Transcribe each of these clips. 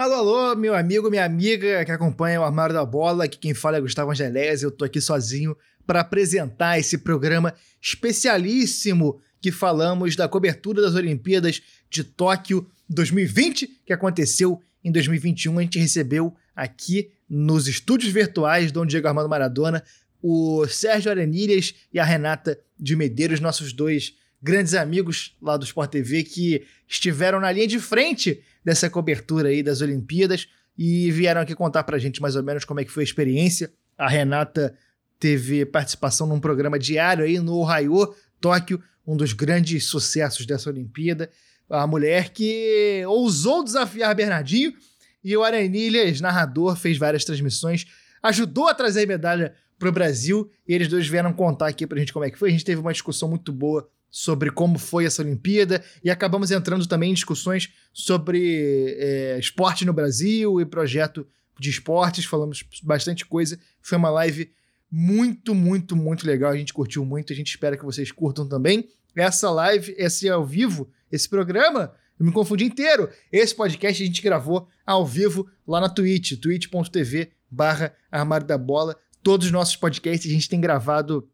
Alô, alô, meu amigo, minha amiga que acompanha o Armário da Bola. Aqui quem fala é Gustavo Angelésia. Eu tô aqui sozinho para apresentar esse programa especialíssimo que falamos da cobertura das Olimpíadas de Tóquio 2020, que aconteceu em 2021. A gente recebeu aqui nos estúdios virtuais Dom Diego Armando Maradona o Sérgio Arenilhas e a Renata de Medeiros, nossos dois grandes amigos lá do Sport TV que estiveram na linha de frente dessa cobertura aí das Olimpíadas e vieram aqui contar pra gente mais ou menos como é que foi a experiência. A Renata teve participação num programa diário aí no Ohio, Tóquio, um dos grandes sucessos dessa Olimpíada. A mulher que ousou desafiar Bernardinho e o Arenilhas, narrador, fez várias transmissões, ajudou a trazer a medalha pro Brasil e eles dois vieram contar aqui pra gente como é que foi. A gente teve uma discussão muito boa sobre como foi essa Olimpíada e acabamos entrando também em discussões sobre é, esporte no Brasil e projeto de esportes. Falamos bastante coisa. Foi uma live muito, muito, muito legal. A gente curtiu muito. A gente espera que vocês curtam também. Essa live, esse ao vivo, esse programa, eu me confundi inteiro. Esse podcast a gente gravou ao vivo lá na Twitch, twitch.tv barra Armário da Bola. Todos os nossos podcasts a gente tem gravado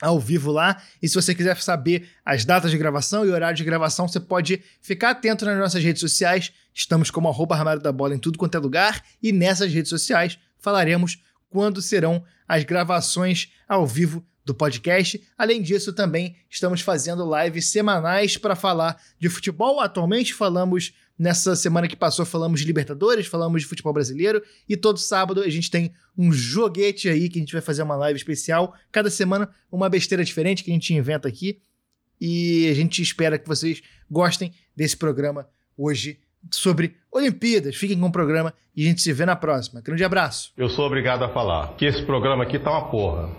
ao vivo lá. E se você quiser saber as datas de gravação e horário de gravação, você pode ficar atento nas nossas redes sociais. Estamos como arroba armário da bola em tudo quanto é lugar. E nessas redes sociais falaremos quando serão as gravações ao vivo do podcast. Além disso, também estamos fazendo lives semanais para falar de futebol. Atualmente falamos Nessa semana que passou, falamos de Libertadores, falamos de futebol brasileiro. E todo sábado a gente tem um joguete aí que a gente vai fazer uma live especial. Cada semana, uma besteira diferente que a gente inventa aqui. E a gente espera que vocês gostem desse programa hoje sobre Olimpíadas. Fiquem com o programa e a gente se vê na próxima. Grande abraço. Eu sou obrigado a falar que esse programa aqui tá uma porra.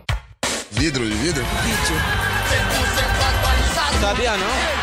Vidro de vidro? Vídeo. Sabia não?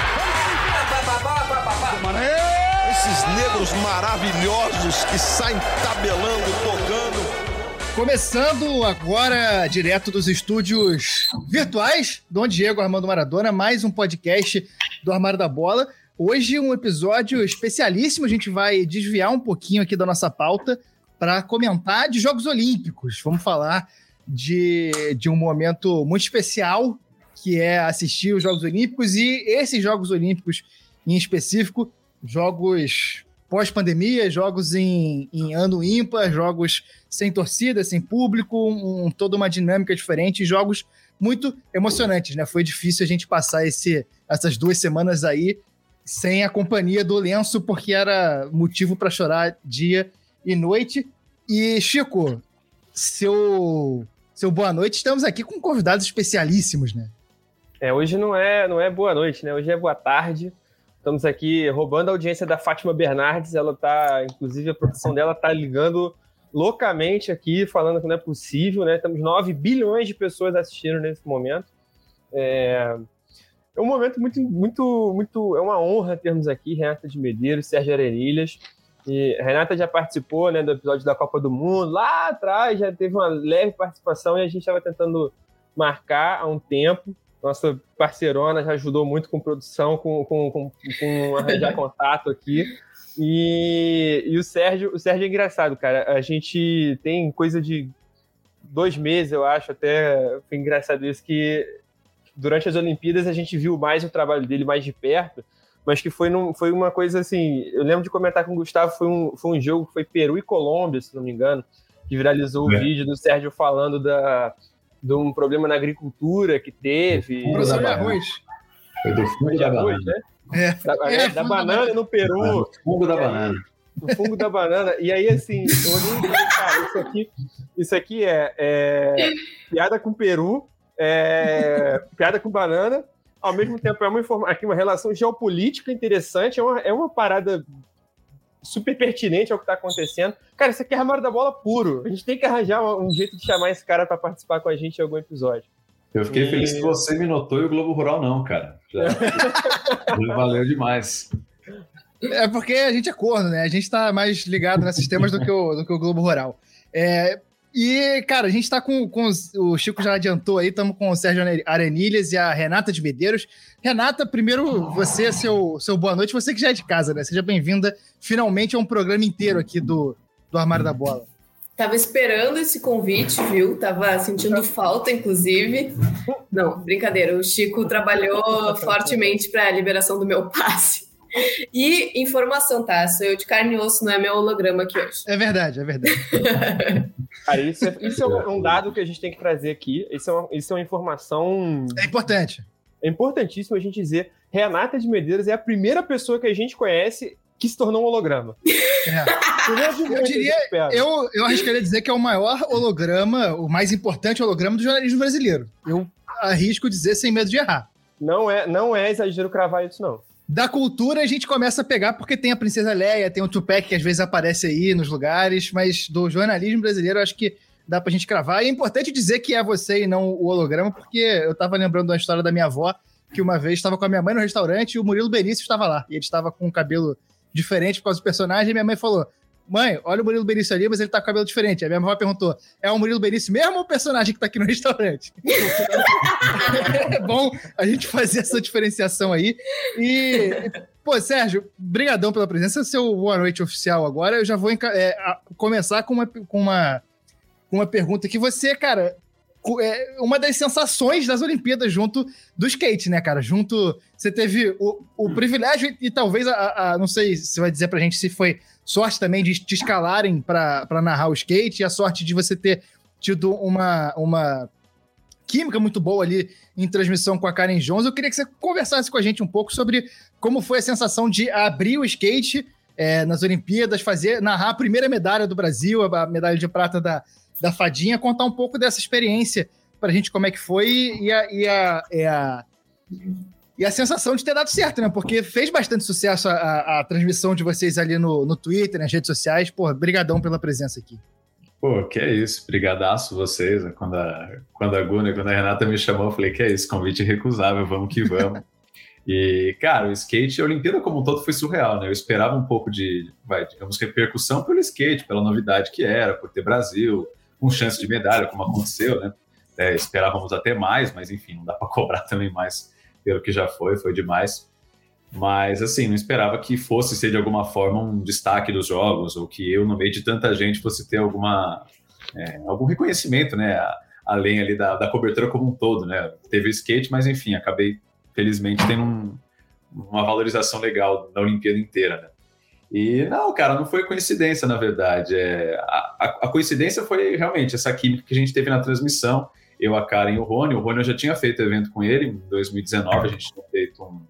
Esses negros maravilhosos que saem tabelando, tocando. Começando agora, direto dos estúdios virtuais, Dom Diego Armando Maradona, mais um podcast do Armário da Bola. Hoje um episódio especialíssimo, a gente vai desviar um pouquinho aqui da nossa pauta para comentar de Jogos Olímpicos. Vamos falar de, de um momento muito especial, que é assistir os Jogos Olímpicos e esses Jogos Olímpicos em específico jogos pós-pandemia, jogos em, em, ano ímpar, jogos sem torcida, sem público, um, toda uma dinâmica diferente, jogos muito emocionantes, né? Foi difícil a gente passar esse, essas duas semanas aí sem a companhia do lenço, porque era motivo para chorar dia e noite. E, Chico, seu, seu boa noite, estamos aqui com convidados especialíssimos, né? É, hoje não é, não é boa noite, né? Hoje é boa tarde. Estamos aqui roubando a audiência da Fátima Bernardes. Ela tá, inclusive, a produção dela tá ligando loucamente aqui, falando que não é possível, né? Temos 9 bilhões de pessoas assistindo nesse momento. É, é um momento muito, muito, muito. É uma honra termos aqui Renata de Medeiros, Sérgio Arenilhas. E Renata já participou né, do episódio da Copa do Mundo, lá atrás já teve uma leve participação e a gente estava tentando marcar há um tempo nossa parceirona já ajudou muito com produção, com, com, com, com arranjar contato aqui. E, e o Sérgio, o Sérgio é engraçado, cara. A gente tem coisa de dois meses, eu acho, até foi engraçado isso, que durante as Olimpíadas a gente viu mais o trabalho dele mais de perto, mas que foi, num, foi uma coisa assim. Eu lembro de comentar com o Gustavo, foi um, foi um jogo que foi Peru e Colômbia, se não me engano, que viralizou é. o vídeo do Sérgio falando da, de um problema na agricultura que teve. Produção de arroz. Foi do fungo da arroz, banana. Né? É. Da, é, da banana no Peru. Ah, do fungo da banana. O fungo da banana. E aí, assim, eu olhei e cara, isso aqui, isso aqui é, é piada com Peru, é, piada com banana, ao mesmo tempo é uma, informa aqui uma relação geopolítica interessante, é uma, é uma parada super pertinente ao que está acontecendo. Cara, isso aqui é armário da bola puro. A gente tem que arranjar um jeito de chamar esse cara para participar com a gente em algum episódio. Eu fiquei e... feliz que você me notou e o Globo Rural não, cara. Já... Valeu demais. É porque a gente é corno, né? A gente está mais ligado nesses temas do que o, do que o Globo Rural. É, E, cara, a gente tá com, com o Chico já adiantou aí, estamos com o Sérgio Arenilhas e a Renata de Medeiros. Renata, primeiro, você, seu, seu boa noite, você que já é de casa, né? Seja bem-vinda finalmente a um programa inteiro aqui do, do Armário da Bola. Tava esperando esse convite, viu? Tava sentindo falta, inclusive. Não, brincadeira. O Chico trabalhou fortemente para a liberação do meu passe. E informação, tá? Sou eu de carne e osso, não é meu holograma aqui hoje. É verdade, é verdade. Aí, isso, é, isso é um dado que a gente tem que trazer aqui. Isso é uma, isso é uma informação. É importante. É importantíssimo a gente dizer. Renata de Medeiros é a primeira pessoa que a gente conhece que se tornou um holograma. É. Eu diria, eu, eu arriscaria dizer que é o maior holograma, o mais importante holograma do jornalismo brasileiro. Eu arrisco dizer sem medo de errar. Não é, não é exagero cravar isso, não. Da cultura a gente começa a pegar porque tem a Princesa Leia, tem o Tupac que às vezes aparece aí nos lugares, mas do jornalismo brasileiro acho que dá pra gente cravar. E é importante dizer que é você e não o holograma, porque eu tava lembrando da história da minha avó, que uma vez estava com a minha mãe no restaurante e o Murilo Benício estava lá. E ele estava com o cabelo diferente por causa do personagem, e minha mãe falou: Mãe, olha o Murilo Benício ali, mas ele tá com cabelo diferente. Aí minha avó perguntou: é o Murilo Benício mesmo ou o personagem que tá aqui no restaurante? é bom a gente fazer essa diferenciação aí. E, pô, Sérgio, brigadão pela presença. Seu boa noite oficial agora. Eu já vou é, começar com uma, com, uma, com uma pergunta que você, cara, é uma das sensações das Olimpíadas junto do skate, né, cara? Junto. Você teve o, o privilégio e, e talvez a, a, Não sei se vai dizer pra gente se foi sorte também de te escalarem para narrar o skate e a sorte de você ter tido uma, uma química muito boa ali em transmissão com a Karen Jones. Eu queria que você conversasse com a gente um pouco sobre como foi a sensação de abrir o skate é, nas Olimpíadas, fazer, narrar a primeira medalha do Brasil, a medalha de prata da, da Fadinha, contar um pouco dessa experiência para a gente como é que foi e a, e a, e a, e a sensação de ter dado certo, né? Porque fez bastante sucesso a, a, a transmissão de vocês ali no, no Twitter, nas redes sociais. Pô, brigadão pela presença aqui. Pô, que é isso, brigadaço vocês. Quando a, quando a Guna, quando a Renata me chamou, eu falei, que é isso, convite recusável, vamos que vamos. e, cara, o skate, a Olimpíada como um todo foi surreal, né? Eu esperava um pouco de, vai, digamos, repercussão pelo skate, pela novidade que era, por ter Brasil, com chance de medalha, como aconteceu, né? É, esperávamos até mais, mas enfim, não dá para cobrar também mais pelo que já foi, foi demais. Mas, assim, não esperava que fosse ser de alguma forma um destaque dos jogos, ou que eu, no meio de tanta gente, fosse ter alguma, é, algum reconhecimento, né? Além ali da, da cobertura como um todo, né? Teve skate, mas enfim, acabei, felizmente, tendo um, uma valorização legal da Olimpíada inteira, né? E não, cara, não foi coincidência, na verdade. É, a, a, coincidência foi realmente essa química que a gente teve na transmissão eu, a Karen e o Rony. O Rony eu já tinha feito evento com ele em 2019, a gente tinha feito um,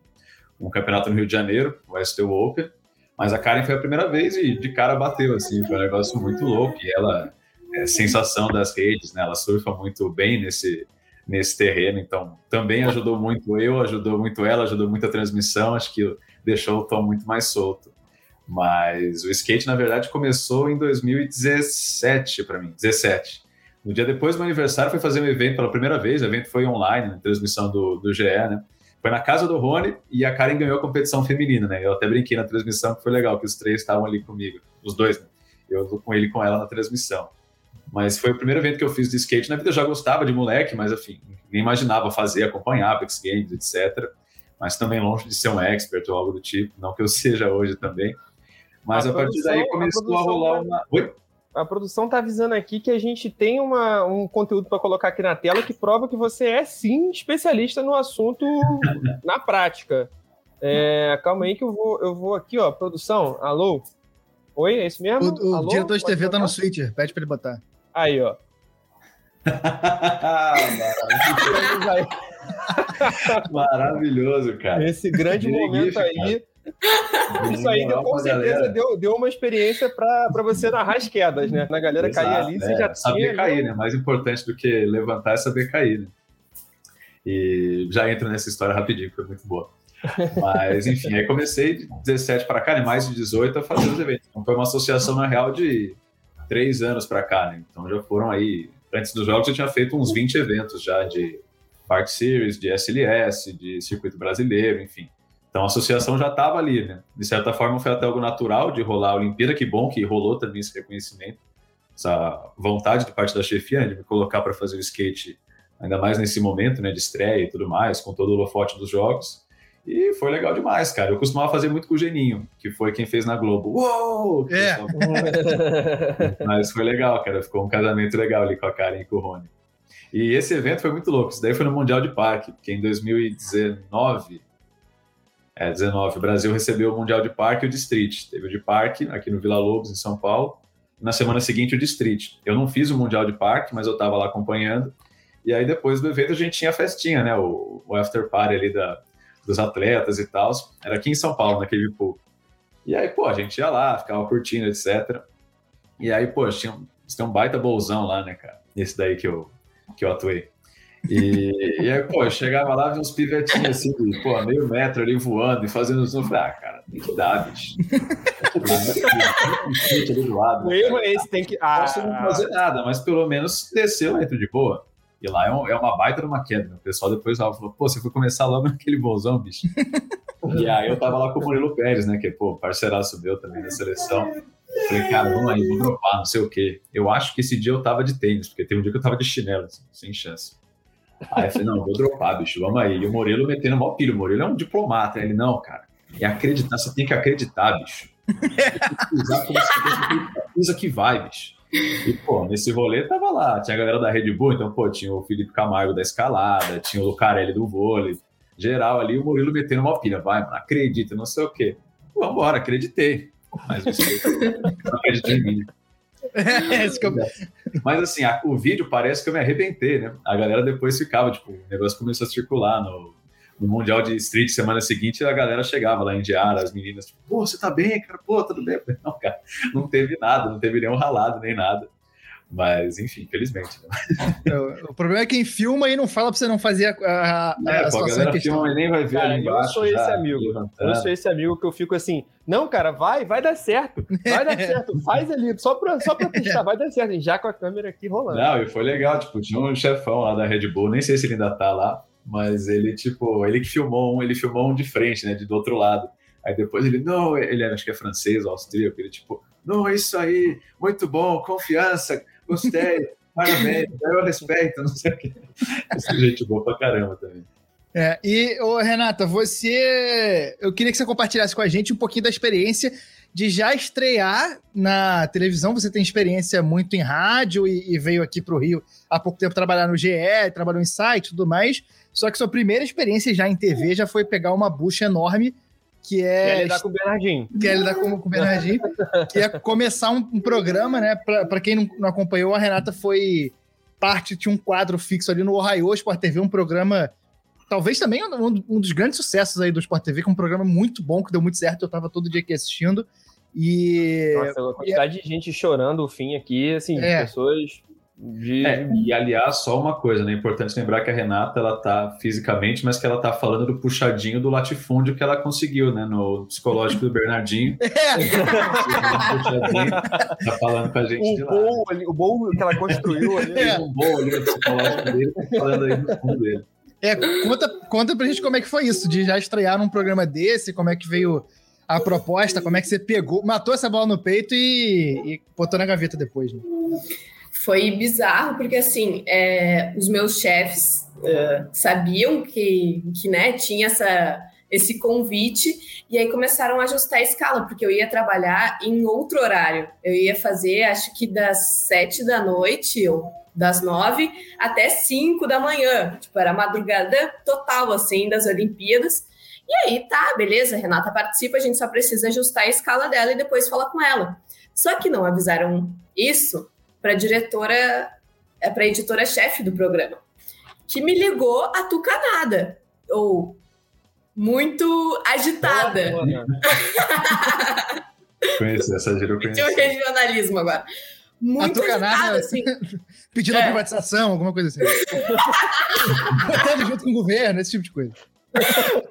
um campeonato no Rio de Janeiro, o STU Open, mas a Karen foi a primeira vez e de cara bateu, assim, foi um negócio muito louco, e ela é sensação das redes, né, ela surfa muito bem nesse, nesse terreno, então também ajudou muito eu, ajudou muito ela, ajudou muito a transmissão, acho que deixou o tom muito mais solto. Mas o skate, na verdade, começou em 2017 para mim, 17. No dia depois do meu aniversário, foi fazer um evento pela primeira vez. O evento foi online, né, transmissão do, do GE, né? Foi na casa do Rony e a Karen ganhou a competição feminina, né? Eu até brinquei na transmissão que foi legal, que os três estavam ali comigo, os dois, né? Eu com ele e com ela na transmissão. Mas foi o primeiro evento que eu fiz de skate. Na vida eu já gostava de moleque, mas enfim, nem imaginava fazer, acompanhar Apex Games, etc. Mas também longe de ser um expert ou algo do tipo, não que eu seja hoje também. Mas a, a partir daí começou a, a rolar uma. Oi? A produção está avisando aqui que a gente tem uma, um conteúdo para colocar aqui na tela que prova que você é sim especialista no assunto na prática. É, calma aí que eu vou, eu vou aqui, ó. Produção, alô? Oi, é isso mesmo? O, o alô? diretor de TV tá no switcher, pede para ele botar. Aí, ó. Maravilhoso, cara. Esse grande momento aí. Isso aí deu, com certeza deu, deu uma experiência para você narrar as quedas, né? Na galera Exato, cair ali, é, você já saber tinha. cair, né? Mais importante do que levantar é saber cair, né? E já entra nessa história rapidinho, foi muito boa. Mas, enfim, aí comecei de 17 para cá, né? mais de 18 a fazer os eventos. Então, foi uma associação, na real, de três anos para cá, né? Então, já foram aí. Antes dos jogos, eu tinha feito uns 20 eventos já de Park Series, de SLS, de circuito brasileiro, enfim. Então a associação já estava ali, né? De certa forma foi até algo natural de rolar a Olimpíada, que bom que rolou também esse reconhecimento. essa vontade de parte da chefia né, de me colocar para fazer o skate, ainda mais nesse momento né, de estreia e tudo mais, com todo o holofote dos jogos. E foi legal demais, cara. Eu costumava fazer muito com o Geninho, que foi quem fez na Globo. Uou! É. Mas foi legal, cara. Ficou um casamento legal ali com a Karen e com o Rony. E esse evento foi muito louco. Isso daí foi no Mundial de Parque, porque em 2019, é, 19, o Brasil recebeu o Mundial de Parque e o de Street. Teve o de Parque aqui no Vila Lobos, em São Paulo. Na semana seguinte, o de Street. Eu não fiz o Mundial de Parque, mas eu estava lá acompanhando. E aí, depois do evento, a gente tinha a festinha, né? O, o after party ali da, dos atletas e tal. Era aqui em São Paulo, naquele pool. E aí, pô, a gente ia lá, ficava curtindo, etc. E aí, pô, tinha, tinha um baita bolsão lá, né, cara? Esse daí que eu, que eu atuei. E, e aí, pô, eu chegava lá, vi uns pivetinhos assim, pô, meio metro ali voando e fazendo. Eu falei, ah, cara, tem que dar, bicho. o erro é esse, tem que. Ah, posso não fazer nada, mas pelo menos desceu dentro de boa. E lá é, um, é uma baita de uma queda. Né? O pessoal depois falou, pô, você foi começar logo naquele bolsão, bicho. e aí eu tava lá com o Murilo Pérez, né? Que, pô, parceiraço meu também da seleção. Falei, cara, vamos aí, vou dropar, não sei o quê. Eu acho que esse dia eu tava de tênis, porque teve um dia que eu tava de chinelo, assim, sem chance. Aí eu falei, não, vou dropar, bicho, vamos aí. E o Murilo metendo mó pilho. O Murilo é um diplomata. Ele, não, cara, é acreditar, você tem que acreditar, bicho. Usar como você que vai, bicho. E, pô, nesse rolê tava lá, tinha a galera da Red Bull, então, pô, tinha o Felipe Camargo da escalada, tinha o Lucarelli do vôlei, geral ali, o Murilo metendo uma pilha, vai, mano, acredita, não sei o quê. Vambora, acreditei. Mas não acreditei em mim. Mas assim, a, o vídeo parece que eu me arrebentei, né? A galera depois ficava, tipo, o negócio começou a circular no, no Mundial de Street semana seguinte, a galera chegava lá em Diara, as meninas, tipo, pô, você tá bem, cara? Pô, tudo bem? Não, cara, não teve nada, não teve nenhum ralado, nem nada. Mas, enfim, infelizmente. Né? O, o, problema é quem filma e não fala pra você não fazer a, a, é, a situação a filma e nem vai ver cara, ali embaixo. Eu sou esse amigo. Eu sou esse amigo que eu fico assim, não, cara, vai, vai dar certo. Vai dar certo. Faz ali, só pra, só pra testar, vai dar certo. Já com a câmera aqui rolando. Não, e foi legal, tipo, tinha um chefão lá da Red Bull, nem sei se ele ainda tá lá, mas ele, tipo, ele que filmou um, ele filmou um de frente, né, de do outro lado. Aí depois ele, não, ele acho que é francês ou austríaco, ele, tipo, não, é isso aí, muito bom, confiança, gostei, parabéns, eu respeito, não sei o quê. Esse gente boa pra caramba também. É, e, ô, Renata, você. Eu queria que você compartilhasse com a gente um pouquinho da experiência de já estrear na televisão. Você tem experiência muito em rádio e, e veio aqui para o Rio há pouco tempo trabalhar no GE, trabalhou em site e tudo mais. Só que sua primeira experiência já em TV já foi pegar uma bucha enorme, que é. Quer lidar com o Bernardinho. Quer lidar com, com o Bernardinho. que é começar um, um programa, né? Para quem não, não, acompanhou, a Renata foi parte de um quadro fixo ali no Ohio Sport TV, um programa. Talvez também um, um dos grandes sucessos aí do Sport TV, que é um programa muito bom, que deu muito certo. Eu tava todo dia aqui assistindo. E. Nossa, a quantidade e... de gente chorando o fim aqui, assim, é. pessoas de... É, e aliás, só uma coisa, né? É importante lembrar que a Renata ela tá fisicamente, mas que ela tá falando do puxadinho do latifúndio que ela conseguiu, né? No psicológico do Bernardinho. É. tá falando com a gente o de bom, lá. o bom que ela construiu ali. É. Um bom ali no psicológico dele, tá falando aí no fundo dele. É, conta, conta pra gente como é que foi isso, de já estrear num programa desse, como é que veio a proposta, como é que você pegou, matou essa bola no peito e, e botou na gaveta depois, né? Foi bizarro, porque assim, é, os meus chefes uh, sabiam que, que né, tinha essa, esse convite, e aí começaram a ajustar a escala, porque eu ia trabalhar em outro horário. Eu ia fazer, acho que das sete da noite, ou das nove até cinco da manhã. Tipo, era madrugada total, assim, das Olimpíadas. E aí, tá, beleza, Renata participa, a gente só precisa ajustar a escala dela e depois falar com ela. Só que não avisaram isso para a diretora, é, para a editora-chefe do programa, que me ligou atucanada, ou muito agitada. Conheci, essa gira eu conheci. Tinha um regionalismo agora. Muito agitada, assim. Pedindo é. a privatização, alguma coisa assim. Botando junto com o governo, esse tipo de coisa.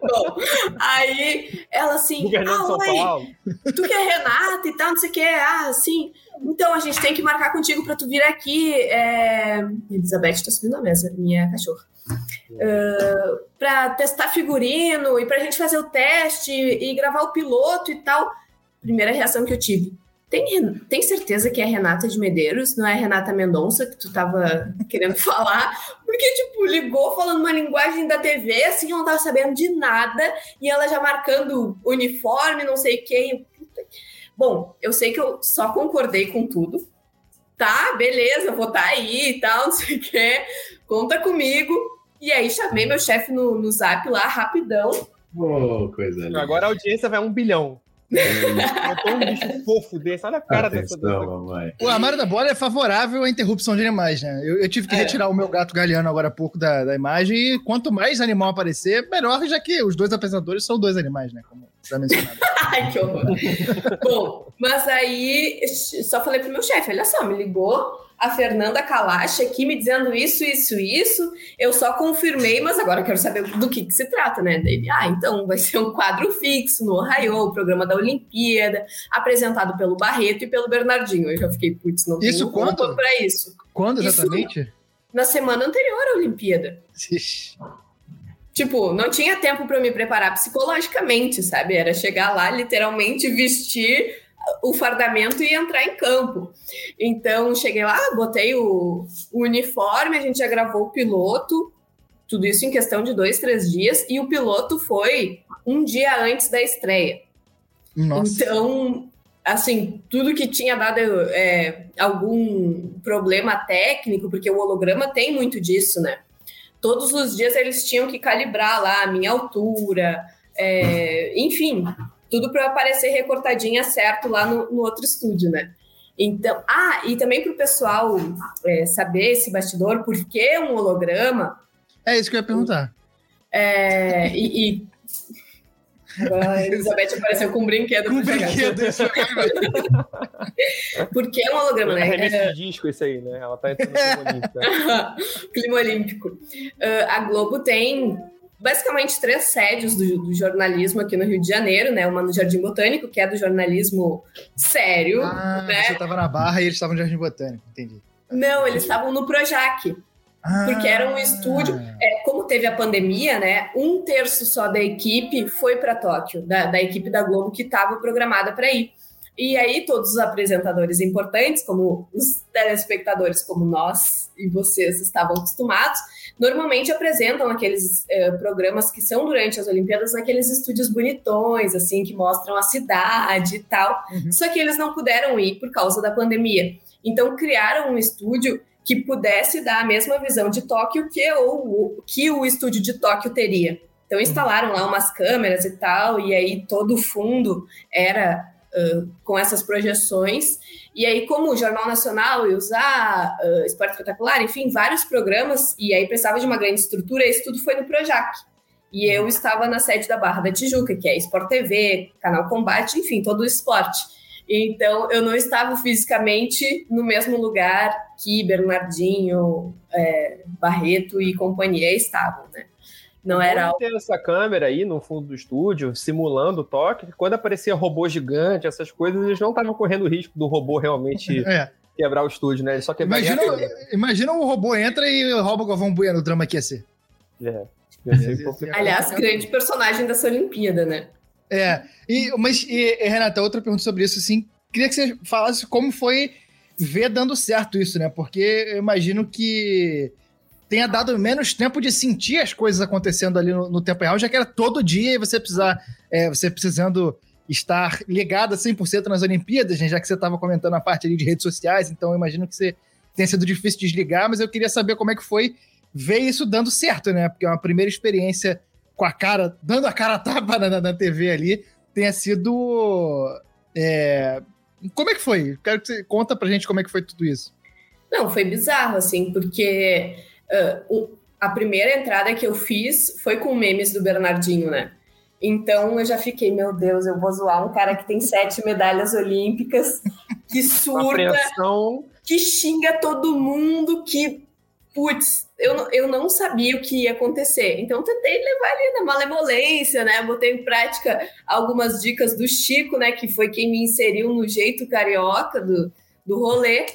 Bom, aí ela assim, ah, tu que é Renata e tal, não sei o que, ah, assim, então a gente tem que marcar contigo para tu vir aqui. É... Elizabeth tá subindo na mesa, minha cachorra. Uh, para testar figurino e para a gente fazer o teste e gravar o piloto e tal. Primeira reação que eu tive: tem, tem certeza que é Renata de Medeiros, não é Renata Mendonça que tu tava querendo falar? Porque, tipo, ligou falando uma linguagem da TV, assim, eu não tava sabendo de nada, e ela já marcando uniforme, não sei quem. Bom, eu sei que eu só concordei com tudo. Tá, beleza, vou estar tá aí e tal, não sei o quê. Conta comigo. E aí chamei meu chefe no, no zap lá, rapidão. Oh, coisa linda. Agora a audiência vai um bilhão. Botou um bicho fofo desse, olha a cara Atenção, dessa. mamãe. O armário da bola é favorável à interrupção de animais, né? Eu, eu tive que É. retirar o meu gato galeano agora há pouco da, da imagem e quanto mais animal aparecer, melhor, já que os dois apresentadores são dois animais, né? Como já mencionado. Ai, que horror. Bom, mas aí só falei pro meu chefe: olha só, me ligou a Fernanda Kalash aqui me dizendo isso, isso, isso. Eu só confirmei, mas agora eu quero saber do que, que se trata, né? Daí, ah, então vai ser um quadro fixo no Ohio, o programa da Olimpíada, apresentado pelo Barreto e pelo Bernardinho. Eu já fiquei, putz, não Isso tenho quando? roupa pra isso. Quando Isso- exatamente? Na semana anterior à Olimpíada. Ixi. Tipo, não tinha tempo para me preparar psicologicamente, sabe? Era chegar lá, literalmente vestir o fardamento e entrar em campo. Então, cheguei lá, botei o, o uniforme, a gente já gravou o piloto, tudo isso em questão de dois, três dias, e o piloto foi um dia antes da estreia. Nossa. Então, assim, tudo que tinha dado é, algum problema técnico, porque o holograma tem muito disso, né? Todos os dias eles tinham que calibrar lá a minha altura, é, enfim, tudo para aparecer recortadinha certo lá no, no outro estúdio, né? Então, ah, e também para o pessoal é, saber esse bastidor, por que um holograma? É isso que eu ia perguntar. É, e, e... A Elizabeth apareceu com um brinquedo. Um pra jogar. brinquedo, isso Por que um holograma, É né? remessa de disco esse aí, né? Ela tá entrando no clima olímpico. Clima olímpico. Ah, a Globo tem basicamente três sedes do, do jornalismo aqui no Rio de Janeiro, né? Uma no Jardim Botânico, que é do jornalismo sério, Ah, né? você tava na Barra e eles estavam no Jardim Botânico, entendi. Não, eles estavam no Projac. Ah, Porque era um estúdio- É, como teve a pandemia, né? Um terço só da equipe foi para Tóquio, da, da equipe da Globo que estava programada para ir. E aí todos os apresentadores importantes, como os telespectadores, como nós e vocês estavam acostumados, normalmente apresentam aqueles eh, programas que são durante as Olimpíadas naqueles estúdios bonitões, assim, que mostram a cidade e tal. Uhum. Só que eles não puderam ir por causa da pandemia. Então criaram um estúdio que pudesse dar a mesma visão de Tóquio que o, que o estúdio de Tóquio teria. Então instalaram lá umas câmeras e tal, e aí todo o fundo era com essas projeções. E aí, como o Jornal Nacional ia usar uh, Esporte Espetacular, enfim, vários programas, e aí precisava de uma grande estrutura, isso tudo foi no Projac. E eu estava na sede da Barra da Tijuca, que é Sport TV, Canal Combate, enfim, todo o esporte. Então, eu não estava fisicamente no mesmo lugar que Bernardinho, é, Barreto e companhia estavam, né? Não era ter essa câmera aí no fundo do estúdio, simulando o toque, que quando aparecia robô gigante, essas coisas, eles não estavam correndo o risco do robô realmente É. quebrar o estúdio, né? Ele só quebraria Imagina, imagina o robô entra e rouba o Galvão Bueno, o drama que ia ser. É. Ia ser complicado. Aliás, grande personagem dessa Olimpíada, né? É, e, mas, e, e, Renata, outra pergunta sobre isso, assim, queria que você falasse como foi ver dando certo isso, né? Porque eu imagino que tenha dado menos tempo de sentir as coisas acontecendo ali no, no tempo real, já que era todo dia e você precisar, é, você precisando estar ligada 100% nas Olimpíadas, né? já que você estava comentando a parte ali de redes sociais, então eu imagino que você tenha sido difícil desligar, mas eu queria saber como é que foi ver isso dando certo, né? Porque é uma primeira experiência com a cara, dando a cara a tapa na, na, TV ali, tenha sido. é, Como é que foi? Quero que você conta pra gente como é que foi tudo isso. Não, foi bizarro, assim, porque uh, a primeira entrada que eu fiz foi com memes do Bernardinho, né? Então eu já fiquei, meu Deus, eu vou zoar um cara que tem sete medalhas olímpicas, que surta, que xinga todo mundo, que, putz, eu, não- eu não sabia o que ia acontecer. Então eu tentei levar ali na malemolência, né? Botei em prática algumas dicas do Chico, né? Que foi quem me inseriu no jeito carioca do, do rolê.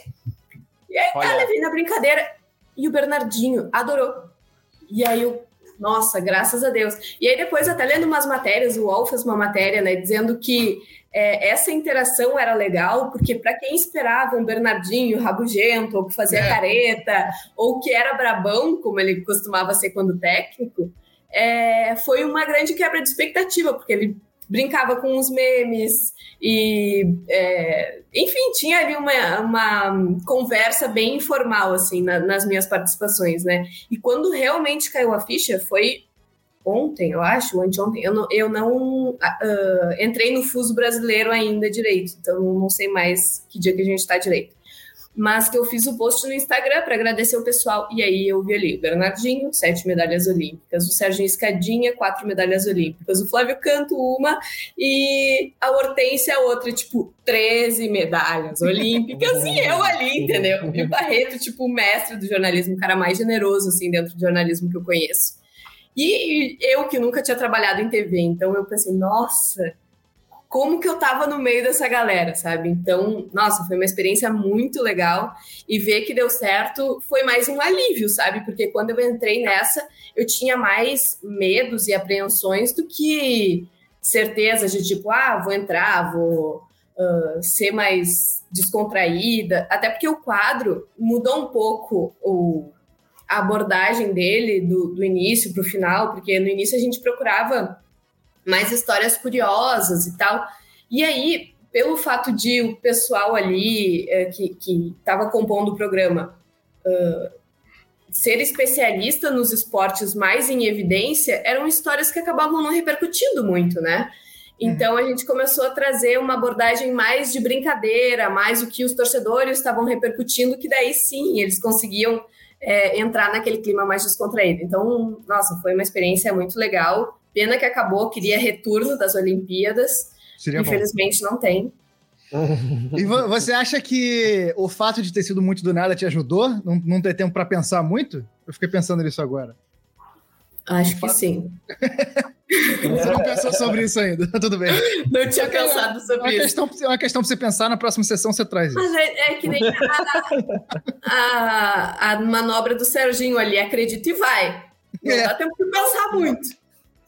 E aí tá, Olha. levei na brincadeira. E o Bernardinho adorou. E aí eu, nossa, graças a Deus. E aí depois, até lendo umas matérias, o UOL fez uma matéria, né, dizendo que é, essa interação era legal, porque para quem esperava um Bernardinho rabugento, ou que fazia é. careta, ou que era brabão, como ele costumava ser quando técnico, é, foi uma grande quebra de expectativa, porque ele brincava com os memes e, é, enfim, tinha ali uma, uma conversa bem informal, assim, na, nas minhas participações, né? E quando realmente caiu a ficha, foi ontem, eu acho, anteontem, eu não, eu não uh, entrei no fuso brasileiro ainda direito, então não sei mais que dia que a gente está direito mas que eu fiz o post no Instagram para agradecer o pessoal. E aí eu vi ali o Bernardinho, sete medalhas olímpicas, o Serginho Escadinha, quatro medalhas olímpicas, o Flávio Canto, uma, e a Hortência, outra, tipo, 13 medalhas olímpicas, e eu ali, entendeu? E o Barreto, tipo, o mestre do jornalismo, o cara mais generoso, assim, dentro do jornalismo que eu conheço. E eu que nunca tinha trabalhado em TV, então eu pensei, nossa, como que eu tava no meio dessa galera, sabe? Então, nossa, foi uma experiência muito legal e ver que deu certo foi mais um alívio, sabe? Porque quando eu entrei nessa, eu tinha mais medos e apreensões do que certeza de tipo, ah, vou entrar, vou uh, ser mais descontraída, até porque o quadro mudou um pouco o, a abordagem dele do, do início para o final, porque no início a gente procurava mais histórias curiosas e tal. E aí, pelo fato de o pessoal ali é, que estava compondo o programa uh, ser especialista nos esportes mais em evidência, eram histórias que acabavam não repercutindo muito, né? Então a gente começou a trazer uma abordagem mais de brincadeira, mais o que os torcedores estavam repercutindo, que daí sim eles conseguiam é, entrar naquele clima mais descontraído. Então, nossa, foi uma experiência muito legal. Pena que acabou, queria retorno das Olimpíadas. Seria Infelizmente bom. não tem. E você acha que o fato de ter sido muito do nada te ajudou? Não, não ter tempo para pensar muito? Eu fiquei pensando nisso agora. Acho que sim. você não pensou sobre isso ainda, tudo bem. Não tinha pensado sobre uma isso. Questão, uma questão para você pensar, na próxima sessão você traz isso. Mas é, é que nem a, a, a, manobra do Serginho ali, acredita e vai. Não é. dá tempo de pensar muito.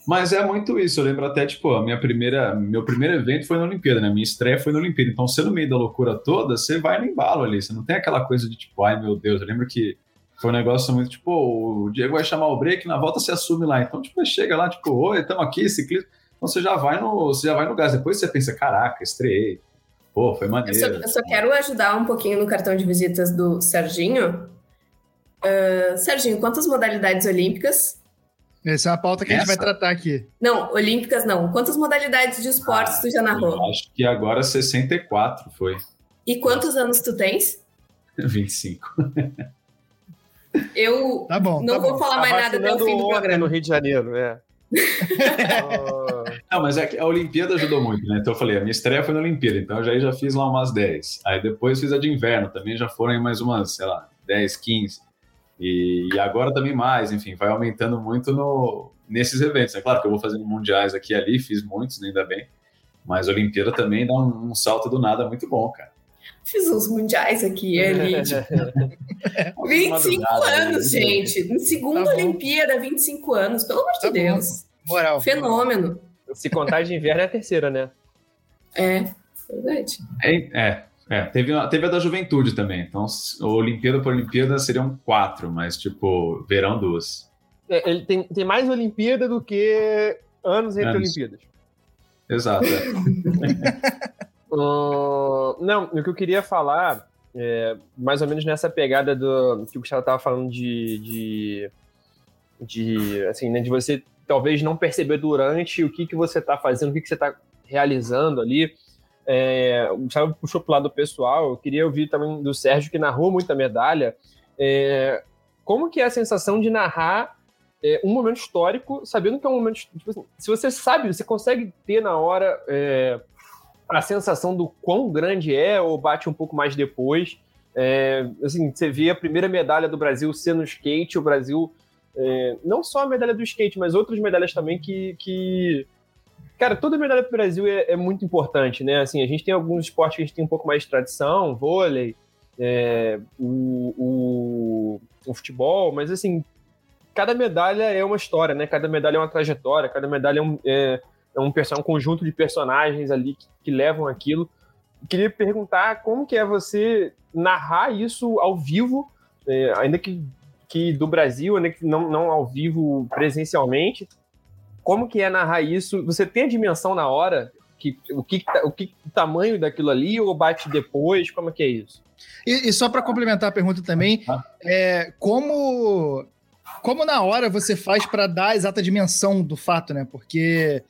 Mas é muito isso. Eu lembro até, tipo, a minha primeira, meu primeiro evento foi na Olimpíada, né? Minha estreia foi na Olimpíada. Então, você no meio da loucura toda, você vai no embalo ali. Você não tem aquela coisa de tipo, ai meu Deus. Eu lembro que foi um negócio muito tipo, o Diego vai chamar o break, na volta você assume lá. Então, tipo, chega lá, tipo, oi, estamos aqui, ciclismo. Então você já vai no, você já vai no gás. Depois você pensa, caraca, estreiei. Pô, foi maneiro. Eu só, eu só quero ajudar um pouquinho no cartão de visitas do Serginho. Uh, Serginho, quantas modalidades olímpicas essa é uma pauta que Essa? a gente vai tratar aqui. Não, olímpicas não. Quantas modalidades de esportes ah, tu já narrou? Acho que agora 64 foi. E quantos anos tu tens? 25. Eu tá bom, não tá vou bom. falar mais nada até o fim do programa. no Rio de Janeiro, é. não, mas é que a Olimpíada ajudou muito, né? Então eu falei, a minha estreia foi na Olimpíada, então eu já, já fiz lá umas 10. Aí depois fiz a de inverno, também já foram mais umas, sei lá, 10, 15. E, e, agora também mais, enfim, vai aumentando muito no, nesses eventos. É claro que eu vou fazendo mundiais aqui e ali, fiz muitos, ainda bem. Mas a Olimpíada também dá um, um salto do nada muito bom, cara. Fiz uns mundiais aqui e ali. Tipo, 25 anos, gente. Em segunda tá Olimpíada, 25 anos. Pelo amor de tá Deus. Bom. Moral. Fenômeno. Se contar de inverno é a terceira, né? É, verdade. É, é é, teve, teve a da juventude também. Então, Olimpíada por Olimpíada seriam quatro, mas, tipo, verão duas. É, ele tem, tem mais Olimpíada do que anos entre anos. Olimpíadas. Exato. É. uh, não, o que eu queria falar, é, mais ou menos nessa pegada do que o Gustavo estava falando de, de, de, assim, né, de você talvez não perceber durante o que, que você está fazendo, o que, que você está realizando ali. É, o Gustavo puxou para o lado pessoal, eu queria ouvir também do Sérgio, que narrou muita medalha. É, como que é a sensação de narrar é, um momento histórico, sabendo que é um momento... Tipo assim, se você sabe, você consegue ter na hora é, a sensação do quão grande é, ou bate um pouco mais depois. É, assim, você vê a primeira medalha do Brasil sendo no skate, o Brasil... É, não só a medalha do skate, mas outras medalhas também que, que Cara, toda medalha pro Brasil é, é, muito importante, né? Assim, a gente tem alguns esportes que a gente tem um pouco mais de tradição, vôlei, é, o, o, o, futebol, mas assim, cada medalha é uma história, né? Cada medalha é uma trajetória, cada medalha é um, é, é um, é um conjunto de personagens ali que, que levam aquilo. Queria perguntar como que é você narrar isso ao vivo, é, ainda que, que do Brasil, ainda que não, não ao vivo presencialmente. Como que é narrar isso? Você tem a dimensão na hora? Que, o, que, o que o tamanho daquilo ali ou bate depois? Como é que é isso? E, e só para complementar a pergunta também, é, como como na hora você faz para dar a exata dimensão do fato, né? Porque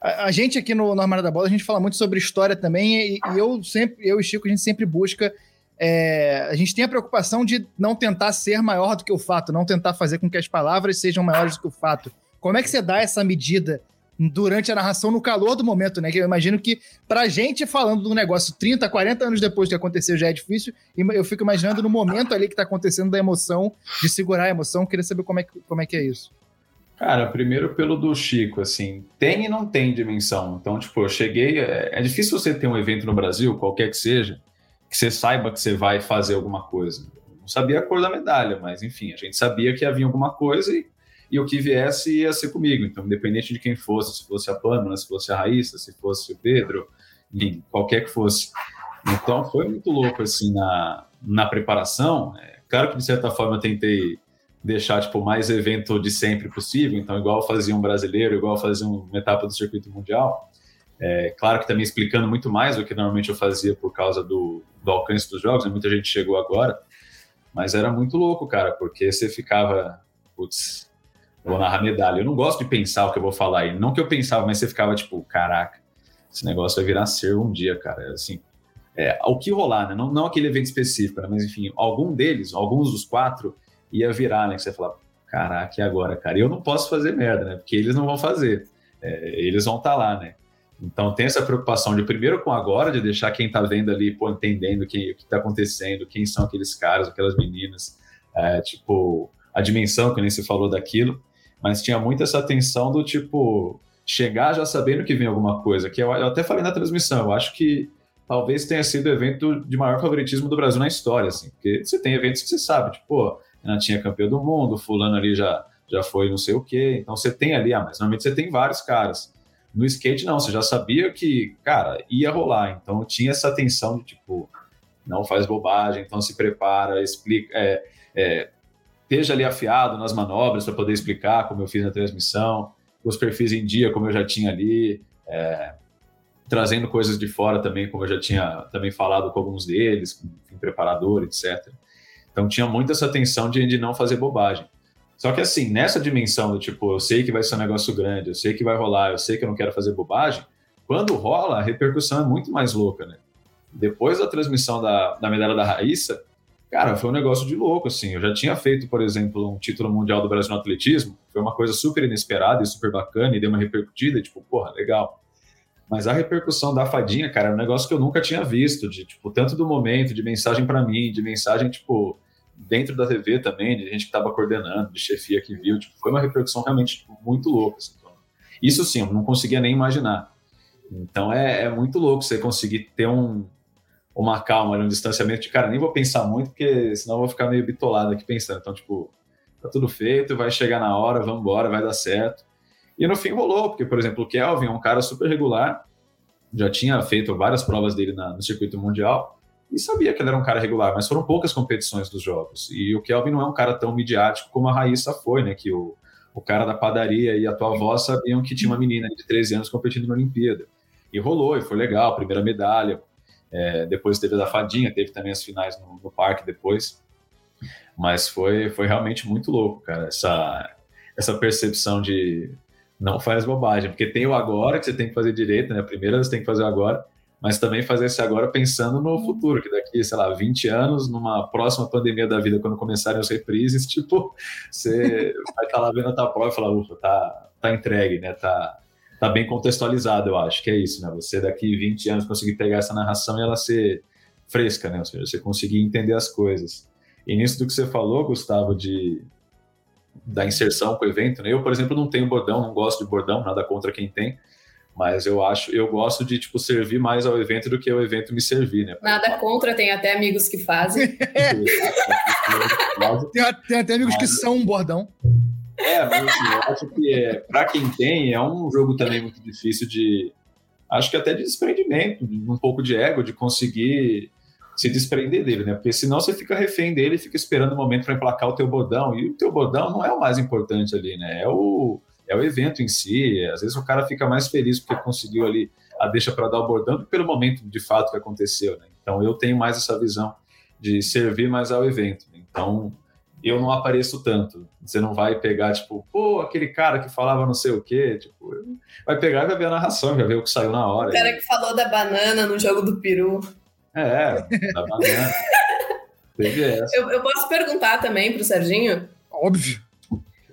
a, a, gente aqui no, no Armário da Bola, a gente fala muito sobre história também, e, e eu sempre, eu e Chico, a gente sempre busca. É, a gente tem a preocupação de não tentar ser maior do que o fato, não tentar fazer com que as palavras sejam maiores do que o fato. Como é que você dá essa medida durante a narração, no calor do momento, né? Que eu imagino que, pra gente falando do negócio 30, 40 anos depois de acontecer já é difícil, e eu fico imaginando no momento ali que tá acontecendo da emoção, de segurar a emoção, queria saber como é que, como é, que é isso. Cara, primeiro pelo do Chico, assim, tem e não tem dimensão. Então, tipo, eu cheguei. É, é difícil você ter um evento no Brasil, qualquer que seja, que você saiba que você vai fazer alguma coisa. Eu não sabia a cor da medalha, mas enfim, a gente sabia que havia alguma coisa e e o que viesse ia ser comigo. Então, independente de quem fosse, se fosse a Pâmela, se fosse a Raíssa, se fosse o Pedro, enfim, qualquer que fosse. Então, foi muito louco, assim, na, na preparação. É, claro que, de certa forma, eu tentei deixar, tipo, mais evento de sempre possível. Então, igual fazia um brasileiro, igual fazia uma etapa do circuito mundial. É, claro que também explicando muito mais do que normalmente eu fazia por causa do, do alcance dos jogos, né? muita gente chegou agora, mas era muito louco, cara, porque você ficava, putz, vou narrar medalha. Eu não gosto de pensar o que eu vou falar aí. Não que eu pensava, mas você ficava tipo, caraca, esse negócio vai virar ser um dia, cara. É assim, é, o que rolar, né? Não, não aquele evento específico, né? mas enfim, algum deles, alguns dos quatro, ia virar, né? Que você fala, caraca, e agora, cara? Eu não posso fazer merda, né? Porque eles não vão fazer. É, eles vão estar tá lá, né? Então tem essa preocupação de primeiro com agora, de deixar quem tá vendo ali, pô, entendendo quem, o que tá acontecendo, quem são aqueles caras, aquelas meninas, é, tipo, a dimensão que nem se falou daquilo mas tinha muito essa tensão do tipo chegar já sabendo que vem alguma coisa, que eu, eu até falei na transmissão, eu acho que talvez tenha sido o evento de maior favoritismo do Brasil na história, assim, porque você tem eventos que você sabe, tipo, pô, tinha campeão do mundo, fulano ali já, já foi não sei o quê, então você tem ali, ah, mas normalmente você tem vários caras. No skate, não, você já sabia que, cara, ia rolar, então tinha essa tensão de, tipo, não faz bobagem, então se prepara, explica, é, é, esteja ali afiado nas manobras para poder explicar, como eu fiz na transmissão, os perfis em dia, como eu já tinha ali, é, trazendo coisas de fora também, como eu já tinha também falado com alguns deles, com enfim, preparador, etc. Então tinha muito essa tensão de, de não fazer bobagem. Só que assim, nessa dimensão do tipo, eu sei que vai ser um negócio grande, eu sei que vai rolar, eu sei que eu não quero fazer bobagem, quando rola, a repercussão é muito mais louca, né? Depois da transmissão da, da medalha da Raíssa, Cara, foi um negócio de louco, assim. Eu já tinha feito, por exemplo, um título mundial do Brasil no atletismo, foi uma coisa super inesperada e super bacana e deu uma repercutida, tipo, porra, legal. Mas a repercussão da fadinha, cara, é um negócio que eu nunca tinha visto, de, tipo, tanto do momento, de mensagem para mim, de mensagem, tipo, dentro da TV também, de gente que tava coordenando, de chefia que viu, tipo, foi uma repercussão realmente tipo, muito louca. Assim. Então, isso sim, eu não conseguia nem imaginar. Então é, é muito louco você conseguir ter um, uma calma, um distanciamento de, cara, nem vou pensar muito, porque senão eu vou ficar meio bitolado aqui pensando. Então, tipo, tá tudo feito, vai chegar na hora, vamos embora, vai dar certo. E no fim rolou, porque, por exemplo, o Kelvin é um cara super regular, já tinha feito várias provas dele na, no circuito mundial e sabia que ele era um cara regular, mas foram poucas competições dos jogos. E o Kelvin não é um cara tão midiático como a Raíssa foi, né? Que o, o cara da padaria e a tua avó sabiam que tinha uma menina de 13 anos competindo na Olimpíada. E rolou, e foi legal, primeira medalha. É, depois teve a da Fadinha, teve também as finais no, no, parque depois. Mas foi, foi realmente muito louco, cara, essa, essa percepção de não faz bobagem, porque tem o agora que você tem que fazer direito, né? Primeiro você tem que fazer o agora, mas também fazer esse agora pensando no futuro, que daqui, sei lá, 20 anos, numa próxima pandemia da vida, quando começarem as reprises, tipo, você vai estar tá lá vendo a tua prova e falar, ufa, tá, tá entregue, né? Tá, tá bem contextualizado, eu acho, que é isso, né? Você daqui 20 anos conseguir pegar essa narração e ela ser fresca, né? Ou seja, você conseguir entender as coisas. E nisso do que você falou, Gustavo, de da inserção com o evento, né? Eu, por exemplo, não tenho bordão, não gosto de bordão, nada contra quem tem, mas eu acho, eu gosto de tipo servir mais ao evento do que o evento me servir, né? Nada contra, tem até amigos que fazem. tem, tem, até amigos que são um bordão. É, mas assim, eu acho que é, para quem tem, é um jogo também muito difícil de. Acho que até de desprendimento, de um pouco de ego, de conseguir se desprender dele, né? Porque senão você fica refém dele fica esperando o momento para emplacar o teu bodão. E o teu bodão não é o mais importante ali, né? É o, é o evento em si. Às vezes o cara fica mais feliz porque conseguiu ali a deixa para dar o bordão do que pelo momento de fato que aconteceu, né? Então eu tenho mais essa visão de servir mais ao evento. Então eu não apareço tanto. Você não vai pegar, tipo, pô, aquele cara que falava não sei o quê. Tipo, vai pegar e vai ver a narração, vai ver o que saiu na hora. O cara que falou da banana no jogo do peru. É, da banana. Teve essa. Eu, eu posso perguntar também pro Serginho? Óbvio.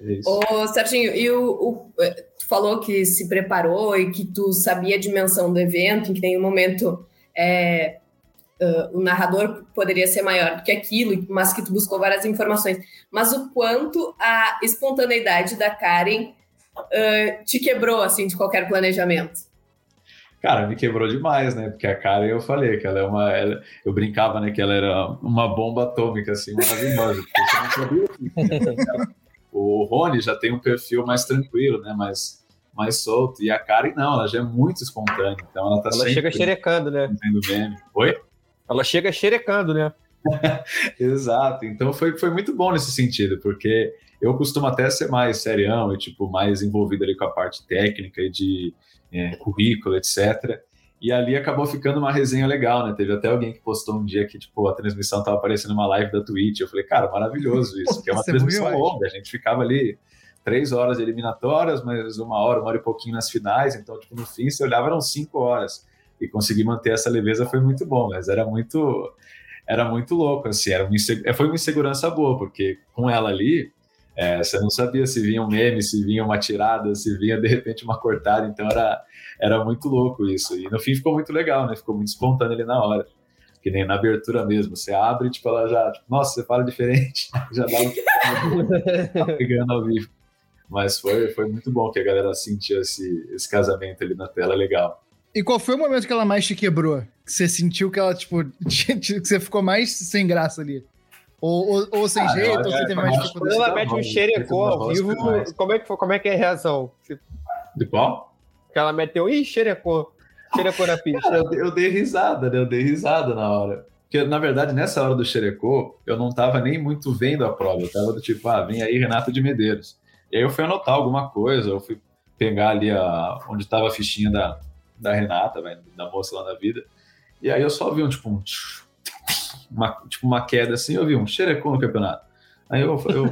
Isso. Ô, Serginho, e o, o, tu falou que se preparou e que tu sabia a dimensão do evento, em que tem um momento é, uh, o narrador poderia ser maior do que aquilo, mas que tu buscou várias informações. Mas o quanto a espontaneidade da Karen uh, te quebrou, assim, de qualquer planejamento? Cara, me quebrou demais, né? Porque a Karen, eu falei que ela é uma. Ela, eu brincava, né? Que ela era uma bomba atômica, assim, maravilhosa. o Rony já tem um perfil mais tranquilo, né? Mais, mais solto. E a Karen, não, ela já é muito espontânea. Então ela tá Ela chega xerecando, né? Meme. Oi? Ela chega xerecando, né? Exato. Então foi, foi muito bom nesse sentido, porque eu costumo até ser mais serião e tipo mais envolvido ali com a parte técnica e de é, currículo, etc. E ali acabou ficando uma resenha legal, né? Teve até alguém que postou um dia que tipo a transmissão estava aparecendo uma live da Twitch. Eu falei, cara, maravilhoso isso, que é uma é transmissão longa. A gente ficava ali três horas de eliminatórias, mas uma hora, uma hora e pouquinho nas finais. Então, tipo, no fim, você olhava, eram cinco horas e conseguir manter essa leveza foi muito bom, mas era muito era muito louco, assim, era uma insegu... foi uma insegurança boa, porque com ela ali, é, você não sabia se vinha um meme, se vinha uma tirada, se vinha de repente uma cortada, então era, era muito louco isso, e no fim ficou muito legal, né, ficou muito espontâneo ali na hora, que nem na abertura mesmo, você abre, tipo, ela já, tipo, nossa, você fala diferente, já dá um pegando ao vivo, mas foi, foi muito bom que a galera sentiu esse, esse casamento ali na tela, legal. E qual foi o momento que ela mais te quebrou? Que você sentiu que ela, tipo, que você ficou mais sem graça ali? Ou, ou, ou sem Ah, jeito, ou você teve mais dificuldade? Quando ela mete um xerecô ao vivo, como é, que, foi- como é que é a reação? De qual? Que ela meteu, ih, xerecô. Xerecô na pista. Cara, eu, dei- eu dei risada, né? Eu dei risada na hora. Porque, na verdade, nessa hora do Xerecô, eu não tava nem muito vendo a prova. Eu tava do tipo, ah, vem aí Renato de Medeiros. E aí eu fui anotar alguma coisa, eu fui pegar ali a, onde tava a fichinha da, da Renata, vai, da moça lá na vida. E aí eu só vi um, tipo, um... Uma, tipo, uma queda assim, eu vi um Xerecô no campeonato. Aí eu, eu,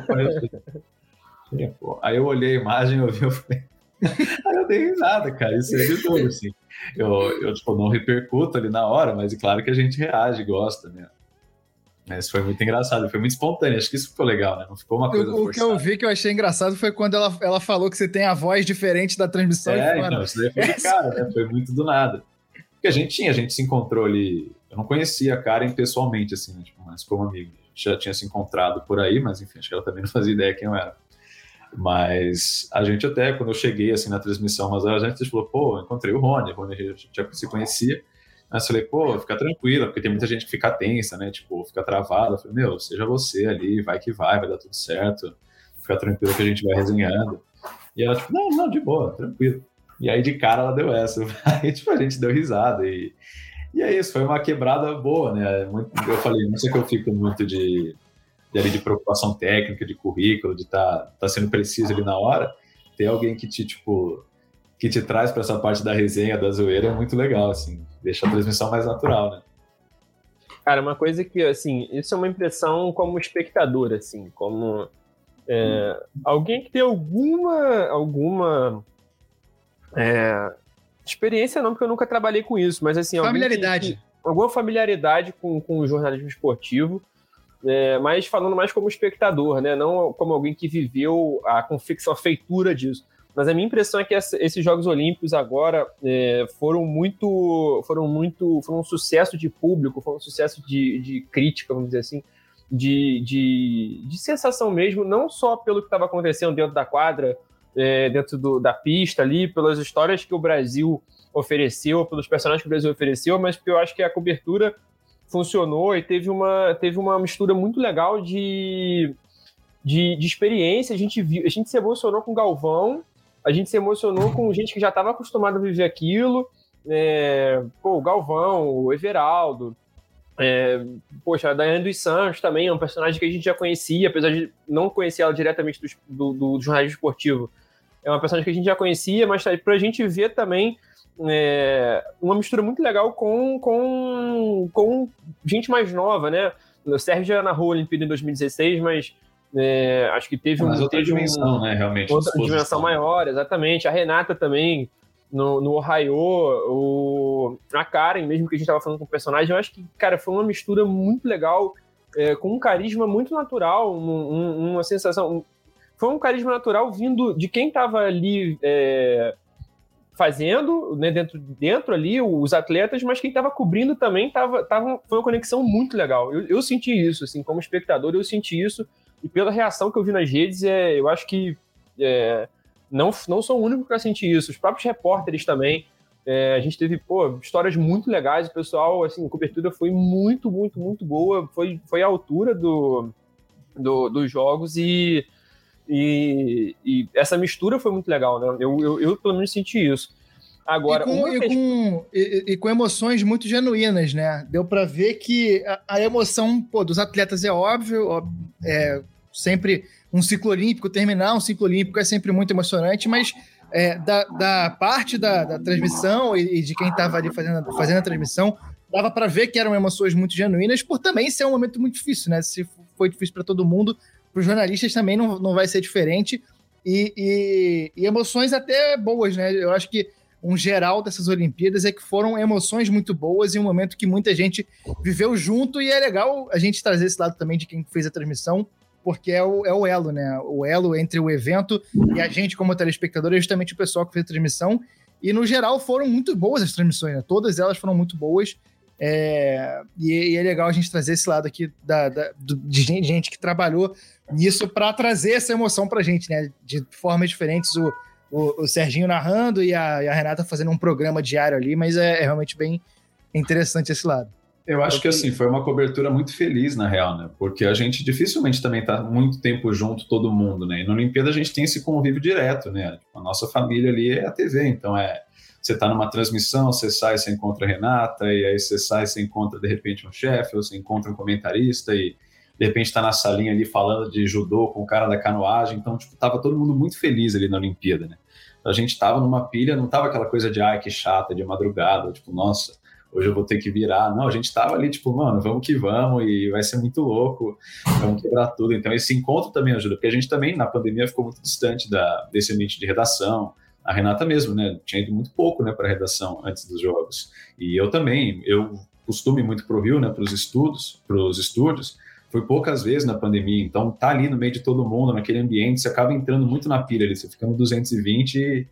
aí eu olhei a imagem, eu vi, eu falei... Aí eu dei risada, cara, isso é de tudo, assim eu, eu tipo, não repercuto ali na hora, mas é claro que a gente reage, gosta, né? Mas foi muito engraçado, foi muito espontâneo, acho que isso ficou legal, né? Não ficou uma coisa O, o que eu vi que eu achei engraçado foi quando ela, ela falou que você tem a voz diferente da transmissão. e É, então, isso daí foi de cara, né? Foi muito do nada. Porque a gente tinha, a gente se encontrou ali. Eu não conhecia a Karen pessoalmente, assim, né? Tipo, mas como amigo. A gente já tinha se encontrado por aí, mas enfim, acho que ela também não fazia ideia quem eu era. Mas a gente até, quando eu cheguei assim na transmissão umas horas antes, a gente falou, pô, encontrei o Rony, o Rony a gente já se conhecia. Mas eu falei, pô, fica tranquila, porque tem muita gente que fica tensa, né? Tipo, fica travada. Eu falei, meu, seja você ali, vai que vai, vai dar tudo certo. Fica tranquila que a gente vai resenhando. E ela, tipo, não, não, de boa, tranquilo. E aí de cara ela deu essa. Aí, tipo, a gente deu risada. E, e é isso, foi uma quebrada boa, né? Muito- eu falei, não sei que eu fico muito de, de, ali, de preocupação técnica, de currículo, de estar tá, tá sendo preciso ali na hora. Ter alguém que te, tipo, que te traz para essa parte da resenha, da zoeira, é muito legal, assim. Deixa a transmissão mais natural, né? Cara, uma coisa que, assim, isso é uma impressão como espectador, assim, como é, alguém que tem alguma, alguma é, experiência, não, porque eu nunca trabalhei com isso, mas assim, Familiaridade. que- alguma familiaridade com, com o jornalismo esportivo, é, mas falando mais como espectador, né, não como alguém que viveu a confecção, a feitura disso. Mas a minha impressão é que esses Jogos Olímpicos agora é, foram muito, foram muito, foram um sucesso de público, foram um sucesso de, de crítica, vamos dizer assim, de, de, de sensação mesmo, não só pelo que estava acontecendo dentro da quadra, é, dentro do- da pista ali, pelas histórias que o Brasil ofereceu, pelos personagens que o Brasil ofereceu, mas eu acho que a cobertura funcionou e teve uma, teve uma mistura muito legal de de, de experiência. A gente, viu, a gente se emocionou com o Galvão, a gente se emocionou com gente que já estava acostumada a viver aquilo. É, pô, o Galvão, o Everaldo, é, poxa, a Daiane dos Santos também é um personagem que a gente já conhecia, apesar de não conhecer ela diretamente do, do, do jornalismo esportivo. É uma personagem que a gente já conhecia, mas tá, para a gente ver também é, uma mistura muito legal com, com, com gente mais nova, né? O Sérgio já narrou a Olimpíada em 2016, mas é, acho que teve mas um. outra dimensão, um, né? Realmente. Outra dimensão maior, exatamente. A Renata também, no, no Ohio, o, a Karen, mesmo que a gente estava falando com o personagem, eu acho que, cara, foi uma mistura muito legal, é, com um carisma muito natural, um, um, uma sensação. foi um carisma natural vindo de quem estava ali. É, fazendo, né, dentro, dentro ali, os atletas, mas quem estava cobrindo também tava, tava, foi uma conexão muito legal. Eu, eu senti isso, assim, como espectador, eu senti isso, e pela reação que eu vi nas redes, é, eu acho que é, não, não sou o único que senti isso, os próprios repórteres também. É, a gente teve pô, histórias muito legais, o pessoal, assim, a cobertura foi muito, muito, muito boa, foi, foi à altura do, do, dos jogos e e, e, essa mistura foi muito legal, né? Eu, eu, eu pelo menos senti isso. Agora, e com, e com, e, e, com emoções muito genuínas, né? Deu para ver que a, a, emoção pô, dos atletas é óbvio, ó, é sempre um ciclo olímpico, terminar um ciclo olímpico é sempre muito emocionante, mas é, da, da, parte da, da transmissão e, de quem estava ali fazendo, fazendo a transmissão, dava para ver que eram emoções muito genuínas, por também ser um momento muito difícil, né? Se foi difícil para todo mundo, para os jornalistas também não, não vai ser diferente. E, e, e, emoções até boas, né? Eu acho que um geral dessas Olimpíadas é que foram emoções muito boas e um momento que muita gente viveu junto e é legal a gente trazer esse lado também de quem fez a transmissão, porque é o, é o elo, né? O elo entre o evento e a gente como telespectador é justamente o pessoal que fez a transmissão. E no geral foram muito boas as transmissões, né? Todas elas foram muito boas. É, e, e, é legal a gente trazer esse lado aqui da, da de gente que trabalhou nisso para trazer essa emoção para gente, né? De formas diferentes, o, o, o Serginho narrando e a, e a, Renata fazendo um programa diário ali, mas é, é realmente bem interessante esse lado. Eu acho que assim, foi uma cobertura muito feliz, na real, né? Porque a gente dificilmente também tá muito tempo junto, todo mundo, né? E na Olimpíada a gente tem esse convívio direto, né? A nossa família ali é a TV, então é você está numa transmissão, você sai, você encontra a Renata, e aí você sai, você encontra de repente um chefe, ou você encontra um comentarista, e de repente está na salinha ali falando de judô com o cara da canoagem, então, tipo, tava todo mundo muito feliz ali na Olimpíada, né? A gente tava numa pilha, não tava aquela coisa de, ai, que chata, de madrugada, tipo, nossa, hoje eu vou ter que virar. Não, a gente tava ali, tipo, mano, vamos que vamos, e vai ser muito louco, vamos quebrar tudo. Então, esse encontro também ajuda, porque a gente também, na pandemia, ficou muito distante da, desse ambiente de redação, a Renata mesmo, né? Tinha ido muito pouco, né, para redação antes dos jogos. E eu também, eu costumo muito para o Rio, né, para os estudos, para os estúdios. Fui poucas vezes na pandemia, então tá ali no meio de todo mundo, naquele ambiente, você acaba entrando muito na pilha ali, você fica no 220 e,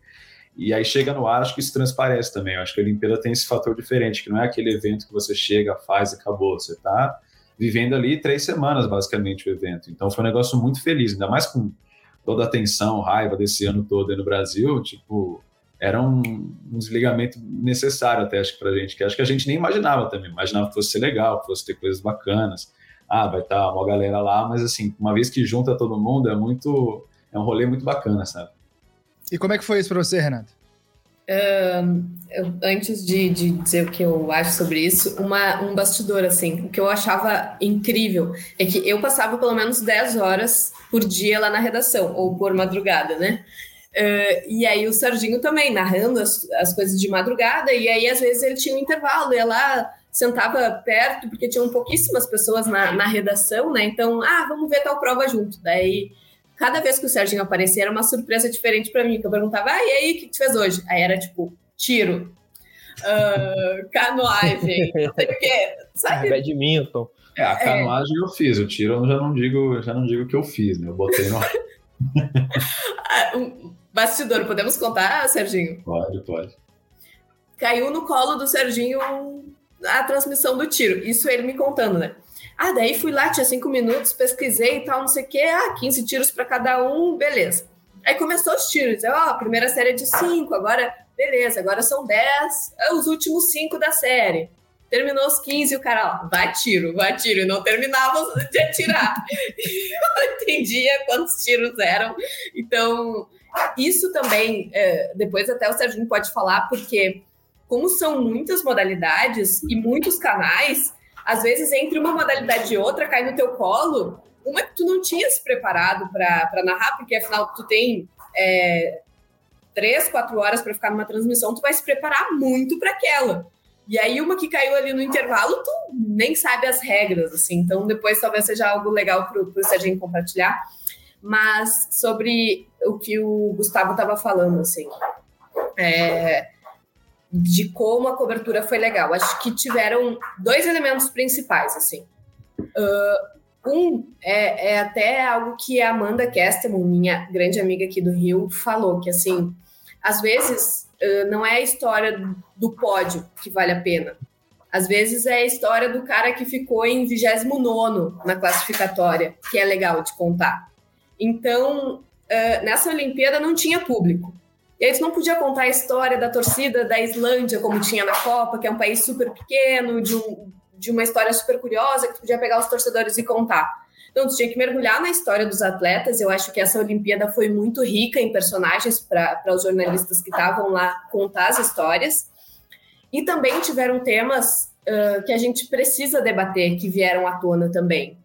e aí chega no ar, acho que isso transparece também. Eu acho que a Olimpíada tem esse fator diferente, que não é aquele evento que você chega, faz e acabou. Você tá vivendo ali três semanas, basicamente, o evento. Então foi um negócio muito feliz, ainda mais com toda a tensão, raiva desse ano todo aí no Brasil, tipo, era um, um desligamento necessário até, acho que pra gente, que acho que a gente nem imaginava também, imaginava que fosse ser legal, que fosse ter coisas bacanas, ah, vai estar tá uma galera lá, mas assim, uma vez que junta todo mundo, é muito, é um rolê muito bacana, sabe? E como é que foi isso pra você, Renato? Uh, eu, antes de, de, dizer o que eu acho sobre isso, uma, um bastidor, assim, o que eu achava incrível é que eu passava pelo menos 10 horas por dia lá na redação, ou por madrugada, né? Uh, e aí o Serginho também, narrando as, as coisas de madrugada, e aí às vezes ele tinha um intervalo, ia lá, sentava perto, porque tinham pouquíssimas pessoas na, na redação, né? Então, ah, vamos ver tal prova junto. Daí, cada vez que o Serginho aparecia, era uma surpresa diferente para mim, que eu perguntava, ah, e aí, o que tu fez hoje? Aí era tipo, tiro, uh, canoagem, não sei o quê, sabe? Badminton. É, a canoagem é. eu fiz, o tiro eu já não digo, já não digo que eu fiz, né? Eu botei no. Ah, bastidor, podemos contar, Serginho? Pode, pode. Caiu no colo do Serginho a transmissão do tiro. Isso ele me contando, né? Ah, daí fui lá, tinha cinco minutos, pesquisei e tal, não sei o quê. Ah, 15 tiros para cada um, beleza. Aí começou os tiros. Ó, primeira série é de cinco, agora, beleza, agora são dez, é os últimos cinco da série. terminou os 15 e o cara, ó, vai tiro, vai tiro, e não terminava de atirar. eu não entendia quantos tiros eram. Então, isso também, é, depois até o Serginho pode falar, porque como são muitas modalidades e muitos canais, às vezes entre uma modalidade e outra cai no teu colo uma que tu não tinha se preparado para narrar, porque afinal tu tem é, três, quatro horas para ficar numa transmissão, tu vai se preparar muito para aquela. E aí, uma que caiu ali no intervalo, tu nem sabe as regras, assim. Então, depois talvez seja algo legal para o Serginho compartilhar. Mas sobre o que o Gustavo estava falando, assim, é, de como a cobertura foi legal. Acho que tiveram dois elementos principais, assim. Uh, um é, é, até algo que a Amanda Kesterman, minha grande amiga aqui do Rio, falou, que assim, às vezes uh, não é a história do pódio que vale a pena. Às vezes é a história do cara que ficou em 29 na classificatória, que é legal de contar. Então, uh, nessa Olimpíada não tinha público. E aí tu não podia contar a história da torcida da Islândia, como tinha na Copa, que é um país super pequeno, de um, de uma história super curiosa que tu podia pegar os torcedores e contar. Então, tu tinha que mergulhar na história dos atletas. Eu acho que essa Olimpíada foi muito rica em personagens para os jornalistas que estavam lá contar as histórias. E também tiveram temas uh, que a gente precisa debater, que vieram à tona também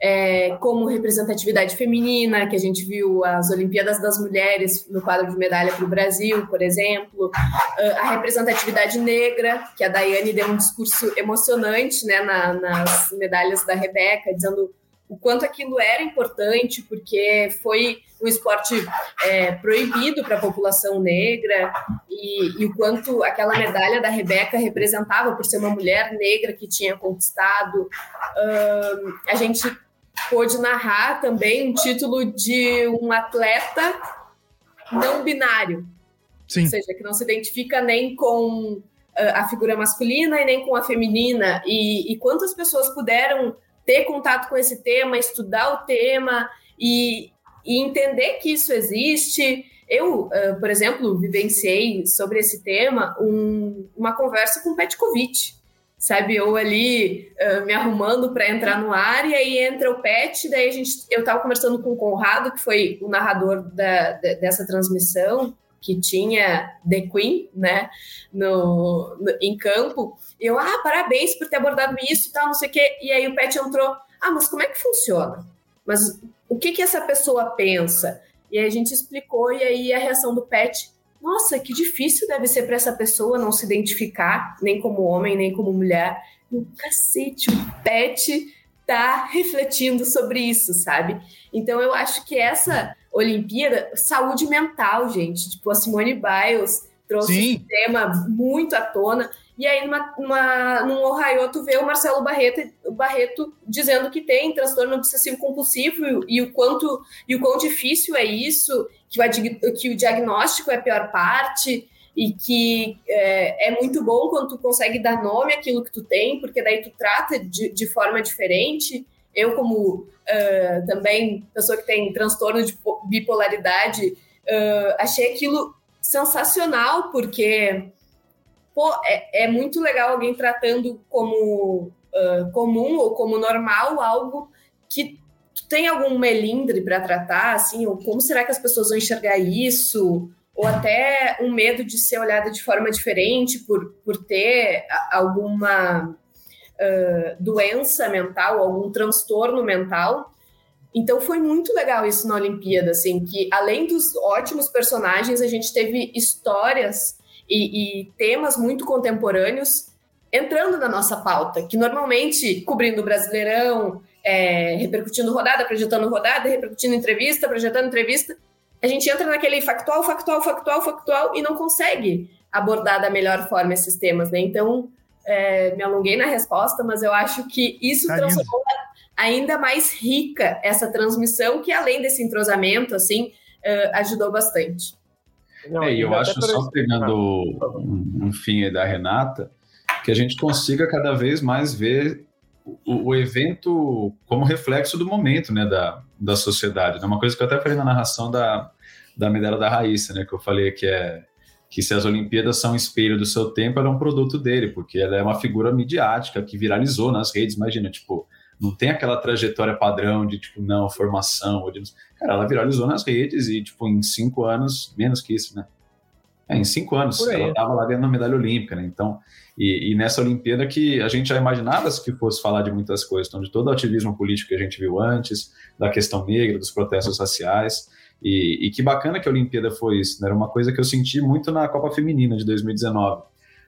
é, como representatividade feminina, que a gente viu as Olimpíadas das Mulheres no quadro de medalha para o Brasil, por exemplo, ah, a representatividade negra, que a Daiane deu um discurso emocionante né, na, nas medalhas da Rebeca, dizendo o quanto aquilo era importante, porque foi um esporte é, proibido para a população negra, e, e, o quanto aquela medalha da Rebeca representava por ser uma mulher negra que tinha conquistado. a gente pôde narrar também um título de um atleta não binário. Sim. Ou seja, que não se identifica nem com uh, a figura masculina e nem com a feminina. E, e, quantas pessoas puderam ter contato com esse tema, estudar o tema e, e entender que isso existe. Eu, uh, por exemplo, vivenciei sobre esse tema um, uma conversa com Petkovic, sabe? Ou ali uh, me arrumando para entrar no ar, e aí entra o Pet, daí a gente, eu estava conversando com o Conrado, que foi o narrador da, dessa transmissão, que tinha The Queen, né, no, no, em campo, e eu, ah, parabéns por ter abordado isso e tal, não sei o quê, e aí o Pet entrou, ah, mas como é que funciona? Mas o que que essa pessoa pensa? E aí a gente explicou, e aí a reação do Pet, nossa, que difícil deve ser para essa pessoa não se identificar nem como homem, nem como mulher. No cacete, o Pet tá refletindo sobre isso, sabe? Então eu acho que essa Olimpíada, saúde mental, gente, tipo a Simone Biles trouxe Sim. esse tema muito à tona. E aí, numa, numa, num Ohio, tu vê o Marcelo Barreto, o Barreto dizendo que tem transtorno obsessivo compulsivo e, e, o quanto e o quão difícil é isso, que o, que o diagnóstico é a pior parte e que é, é, muito bom quando tu consegue dar nome àquilo que tu tem, porque daí tu trata de, de forma diferente. Eu, como uh, também pessoa que tem transtorno de bipolaridade, uh, achei aquilo sensacional, porque pô, é, é muito legal alguém tratando como uh, comum ou como normal algo que tu tem algum melindre para tratar, assim, ou como será que as pessoas vão enxergar isso? Ou até um medo de ser olhada de forma diferente por, por ter alguma uh, doença mental, algum transtorno mental. Então foi muito legal isso na Olimpíada, assim, que além dos ótimos personagens, a gente teve histórias e, e temas muito contemporâneos entrando na nossa pauta, que normalmente cobrindo o Brasileirão, é, repercutindo rodada, projetando rodada, repercutindo entrevista, projetando entrevista, a gente entra naquele factual, factual, factual, factual e não consegue abordar da melhor forma esses temas, né? Então, é, me alonguei na resposta, mas eu acho que isso tá transformou ainda mais rica essa transmissão, que além desse entrosamento, assim, uh, ajudou bastante. Não, é, e eu acho, só pegando um, um fim da Renata, que a gente consiga cada vez mais ver o, o, evento como reflexo do momento né, da, da sociedade. É uma coisa que eu até falei na narração da, da medalha da Raíssa, né, que eu falei que é que se as Olimpíadas são um espelho do seu tempo, ela é um produto dele, porque ela é uma figura midiática que viralizou nas redes, imagina, tipo, não tem aquela trajetória padrão de, tipo, não, formação, ou de... cara, ela viralizou nas redes e, tipo, em cinco anos, menos que isso, né? É, em cinco anos, ela estava lá ganhando a medalha olímpica, né? Então, e, e, nessa Olimpíada que a gente já imaginava que fosse falar de muitas coisas, então, de todo o ativismo político que a gente viu antes, da questão negra, dos protestos raciais, e, e, que bacana que a Olimpíada foi isso, né? Era uma coisa que eu senti muito na Copa Feminina de 2019.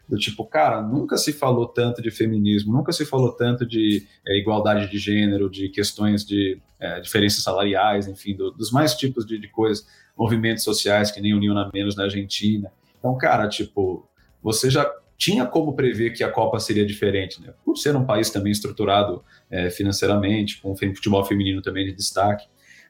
Do tipo, cara, nunca se falou tanto de feminismo, nunca se falou tanto de é, igualdade de gênero, de questões de é, diferenças salariais, enfim, do, dos mais tipos de, de, coisas, movimentos sociais que nem uniam na menos na Argentina. Então, cara, tipo, você já tinha como prever que a Copa seria diferente, né? Por ser um país também estruturado é, financeiramente, com futebol feminino também de destaque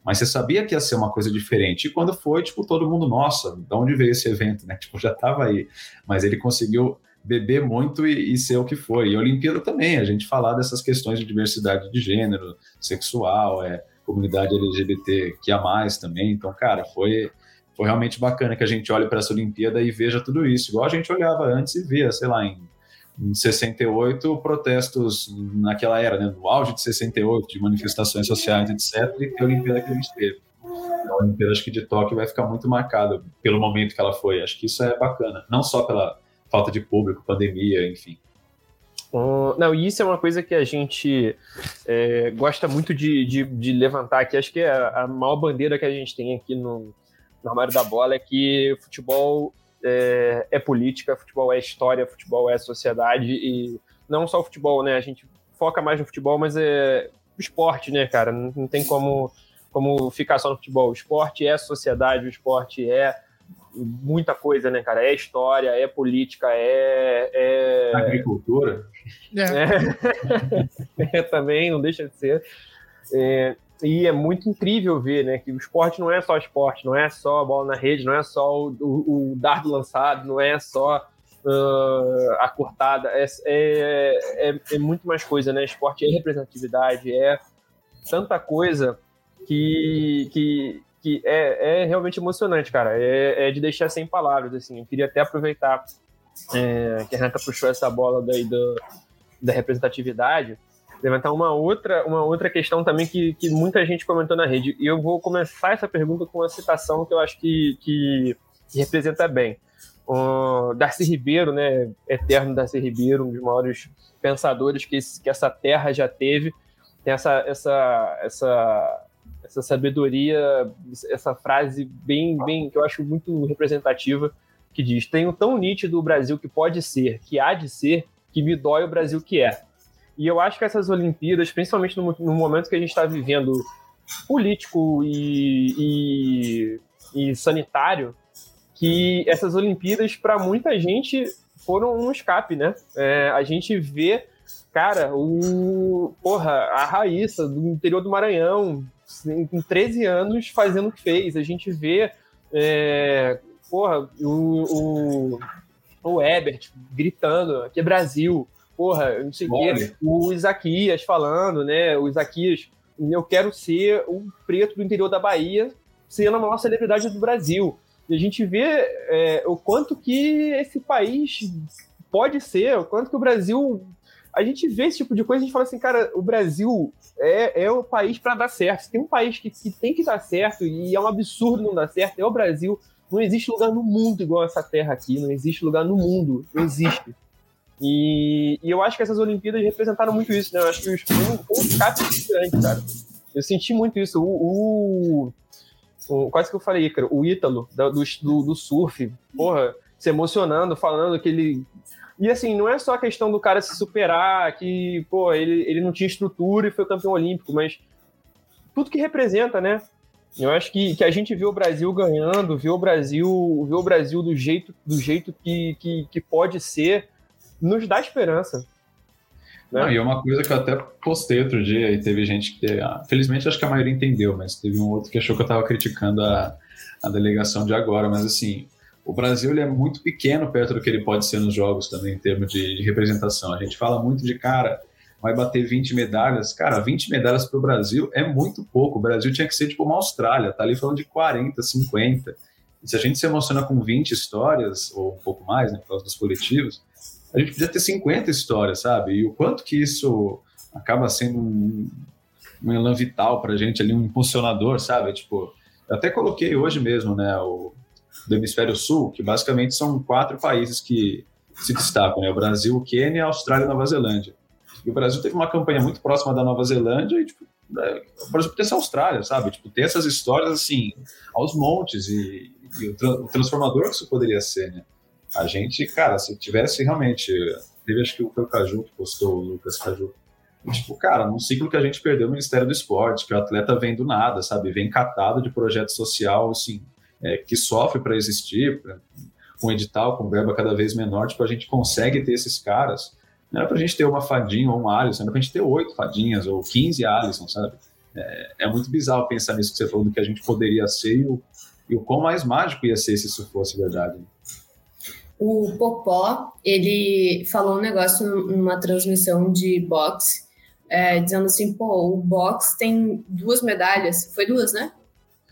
mas você sabia que ia ser uma coisa diferente. E quando foi, tipo, todo mundo, nossa, de onde veio esse evento, né? Tipo, já estava aí. Mas ele conseguiu beber muito e, e, ser o que foi. E a Olimpíada também, a gente falar dessas questões de diversidade de gênero, sexual, é, comunidade LGBT que a mais também. Então, cara, foi, foi realmente bacana que a gente olhe para essa Olimpíada e veja tudo isso, igual a gente olhava antes e via, sei lá, em em 68, protestos naquela era, né, no auge de 68, de manifestações sociais, etc., e a Olimpíada que a gente teve. A Olimpíada, acho que de Tóquio vai ficar muito marcada pelo momento que ela foi. Acho que isso é bacana, não só pela falta de público, pandemia, enfim. Não, e isso é uma coisa que a gente é, gosta muito de, de, de, levantar aqui. Acho que é a, maior bandeira que a gente tem aqui no, no armário da bola é que futebol é, é, política, futebol é história, futebol é sociedade e não só o futebol, né? A gente foca mais no futebol, mas é esporte, né, cara? Não, não tem como, como ficar só no futebol. O esporte é sociedade, o esporte é muita coisa, né, cara? É história, é política, é. é... Agricultura. É. é. também, não deixa de ser. É, e é muito incrível ver, né, que o esporte não é só esporte, não é só a bola na rede, não é só o, o, o dardo lançado, não é só uh, a cortada, é, é, é, é, muito mais coisa, né? Esporte é representatividade, é tanta coisa que, que, que é, é realmente emocionante, cara. É, é de deixar sem palavras, assim. Eu queria até aproveitar é, que a Renata puxou essa bola daí do, da representatividade levantar uma outra, uma outra questão também que, que muita gente comentou na rede. E eu vou começar essa pergunta com uma citação que eu acho que, que, que representa bem. O Darcy Ribeiro, né, eterno Darcy Ribeiro, um dos maiores pensadores que, esse, que essa terra já teve, tem essa, essa, essa, essa sabedoria, essa frase bem, bem que eu acho muito representativa, que diz: Tenho tão nítido o Brasil que pode ser, que há de ser, que me dói o Brasil que é. E eu acho que essas Olimpíadas, principalmente no, no momento que a gente está vivendo político e, e, e, sanitário, que essas Olimpíadas, para muita gente, foram um escape, né? É, a gente vê, cara, o, porra, a Raíssa do interior do Maranhão, com 13 anos, fazendo o que fez. A gente vê, é, porra, o, o, o Ebert gritando, que é Brasil porra, não sei o quê, o Isaquias falando, né? O Isaquias, eu quero ser o preto do interior da Bahia, sendo a maior celebridade do Brasil. E a gente vê é, o quanto que esse país pode ser, o quanto que o Brasil. A gente vê esse tipo de coisa, a gente fala assim, cara, o Brasil é, é o país para dar certo. Se tem um país que, que tem que dar certo e é um absurdo não dar certo, é o Brasil. Não existe lugar no mundo igual essa terra aqui, não existe lugar no mundo, não existe. E, e, eu acho que essas Olimpíadas representaram muito isso, né? Eu acho que os foi um escape grande, cara. Eu senti muito isso. O, o, o, quase que eu falei, cara, o Ítalo do, do, do surf, porra, se emocionando, falando que ele. E assim, não é só a questão do cara se superar, que, pô, ele, ele não tinha estrutura e foi campeão olímpico, mas tudo que representa, né? Eu acho que, que a gente viu o Brasil ganhando, viu o Brasil, viu o Brasil do jeito, do jeito que, que, que pode ser nos dá esperança. Né? Não, e é uma coisa que eu até postei outro dia e teve gente que, ah, felizmente acho que a maioria entendeu, mas teve um outro que achou que eu estava criticando a, a delegação de agora, mas assim, o Brasil ele é muito pequeno perto do que ele pode ser nos jogos também em termos de, de representação. A gente fala muito de cara, vai bater 20 medalhas. Cara, 20 medalhas para o Brasil é muito pouco. O Brasil tinha que ser tipo uma Austrália, tá ali falando de 40, 50. E se a gente se emociona com 20 histórias, ou um pouco mais, né, por causa dos coletivos, a gente podia ter 50 histórias, sabe? E o quanto que isso acaba sendo um, um elan vital para a gente ali, um impulsionador, sabe? Tipo, eu até coloquei hoje mesmo, né, o do Hemisfério Sul, que basicamente são quatro países que se destacam, né? O Brasil, o Quênia, a Austrália e Nova Zelândia. E o Brasil teve uma campanha muito próxima da Nova Zelândia e, tipo, é, o Brasil ter essa Austrália, sabe? Tipo, ter essas histórias, assim, aos montes e, e o, tra o, transformador que isso poderia ser, né? A gente, cara, se tivesse realmente... Teve, acho que foi o Caju que postou, o Lucas Caju, Tipo, cara, num ciclo que a gente perdeu o Ministério do Esporte, que o atleta vem do nada, sabe? Vem catado de projeto social, assim, é, que sofre para existir, pra, com edital, com verba cada vez menor, tipo, a gente consegue ter esses caras. Não era para a gente ter uma fadinha ou uma Alisson, era para a gente ter oito fadinhas ou quinze Alisson, sabe? É, é, muito bizarro pensar nisso que você falou, do que a gente poderia ser e o, e o quão mais mágico ia ser se isso fosse verdade. O Popó, ele falou um negócio numa transmissão de boxe é, dizendo assim, pô, o box tem duas medalhas, foi duas, né?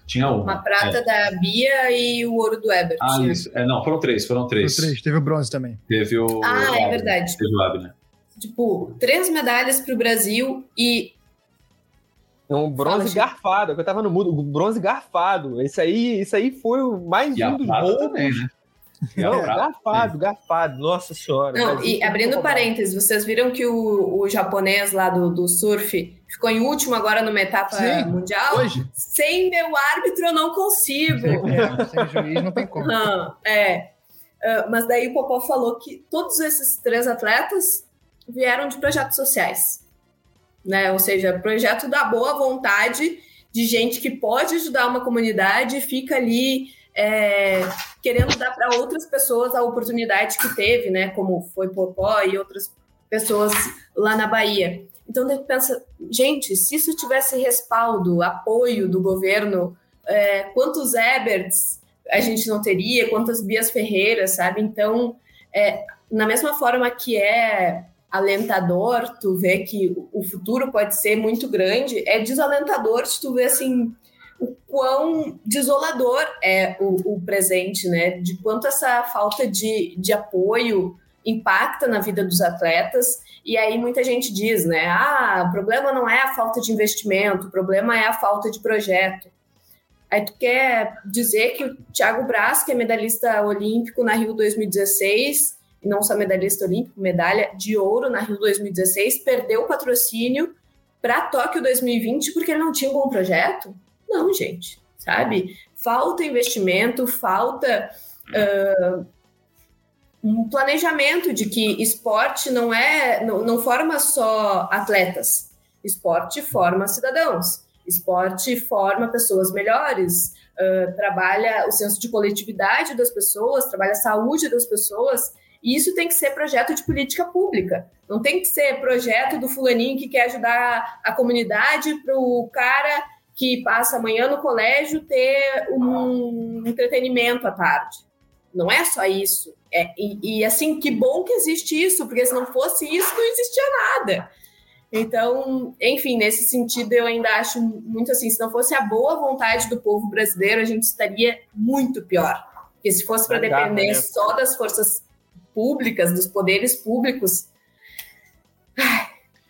Tinha uma. Uma prata é. da Bia e o ouro do Ebert. Ah, isso. É, não, foram três, foram três. Foram três, teve o bronze também. Teve o. Ah, é verdade. Teve o Abner. Tipo, três medalhas para o Brasil e. Um bronze garfado, que eu tava no mudo, bronze garfado. Isso aí, isso aí foi o mais e um dos roubos. Também, né? Não, garfado, garfado, nossa senhora. Não, e abrindo parênteses, vocês viram que o, o japonês lá do, do surf ficou em último agora numa etapa Sim, mundial? Hoje. Sem meu árbitro eu não consigo. É, sem juiz não tem como. Não, é. Uh, mas daí o Popó falou que todos esses três atletas vieram de projetos sociais. Né? Ou seja, projeto da boa vontade de gente que pode ajudar uma comunidade e fica ali é, querendo dar para outras pessoas a oportunidade que teve, né? Como foi Popó e outras pessoas lá na Bahia. Então, a gente pensa, gente, se isso tivesse respaldo, apoio do governo, é, quantos Eberts a gente não teria, quantas Bias Ferreiras, sabe? Então, é, na mesma forma que é alentador tu ver que o futuro pode ser muito grande, é desalentador de tu ver assim o quão desolador é o, o, presente, né? De quanto essa falta de, de apoio impacta na vida dos atletas. E aí muita gente diz, né? Ah, o problema não é a falta de investimento, o problema é a falta de projeto. Aí tu quer dizer que o Thiago Braz, que é medalhista olímpico na Rio 2016, e não só medalhista olímpico, medalha de ouro na Rio 2016, perdeu o patrocínio para Tóquio 2020 porque ele não tinha um bom projeto? Não, gente, sabe? Falta investimento, falta uh, um planejamento de que esporte não é, não, não forma só atletas, esporte forma cidadãos, esporte forma pessoas melhores, uh, trabalha o senso de coletividade das pessoas, trabalha a saúde das pessoas. E isso tem que ser projeto de política pública. Não tem que ser projeto do fulaninho que quer ajudar a comunidade para o cara que passa amanhã no colégio ter um entretenimento à tarde. Não é só isso. É, e, e, assim, que bom que existe isso, porque se não fosse isso, não existia nada. Então, enfim, nesse sentido, eu ainda acho muito assim: se não fosse a boa vontade do povo brasileiro, a gente estaria muito pior. Porque se fosse para depender né? só das forças públicas, dos poderes públicos.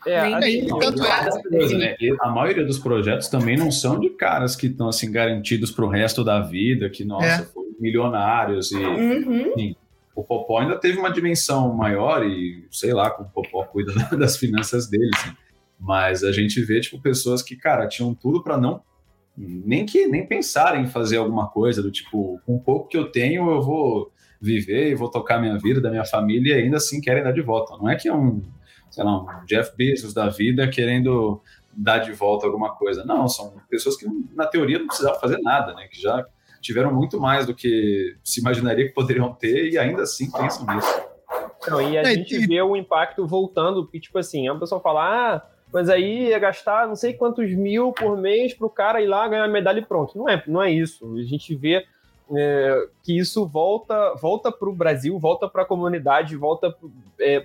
É, tanto é. Coisa, né? A maioria dos projetos também não são de caras que estão assim garantidos para o resto da vida, que nossa, é. foram milionários e uhum. enfim, o Popó ainda teve uma dimensão maior e sei lá como o Popó cuida das finanças dele, assim. mas a gente vê tipo pessoas que cara tinham tudo para não nem que nem pensar em fazer alguma coisa do tipo com o pouco que eu tenho eu vou viver e vou tocar minha vida da minha família e ainda assim querem dar de volta. Não é que é um sei lá, um Jeff Bezos da vida querendo dar de volta alguma coisa. Não, são pessoas que, na teoria, não precisavam fazer nada, né? Que já tiveram muito mais do que se imaginaria que poderiam ter e ainda assim pensam nisso. Não, e a é, gente e... vê o impacto voltando, que, tipo assim, a pessoa fala, ah, mas aí ia gastar não sei quantos mil por mês para o cara ir lá ganhar a medalha e pronto. Não é, não é isso. A gente vê é, que isso volta volta para o Brasil, volta para a comunidade, volta para é,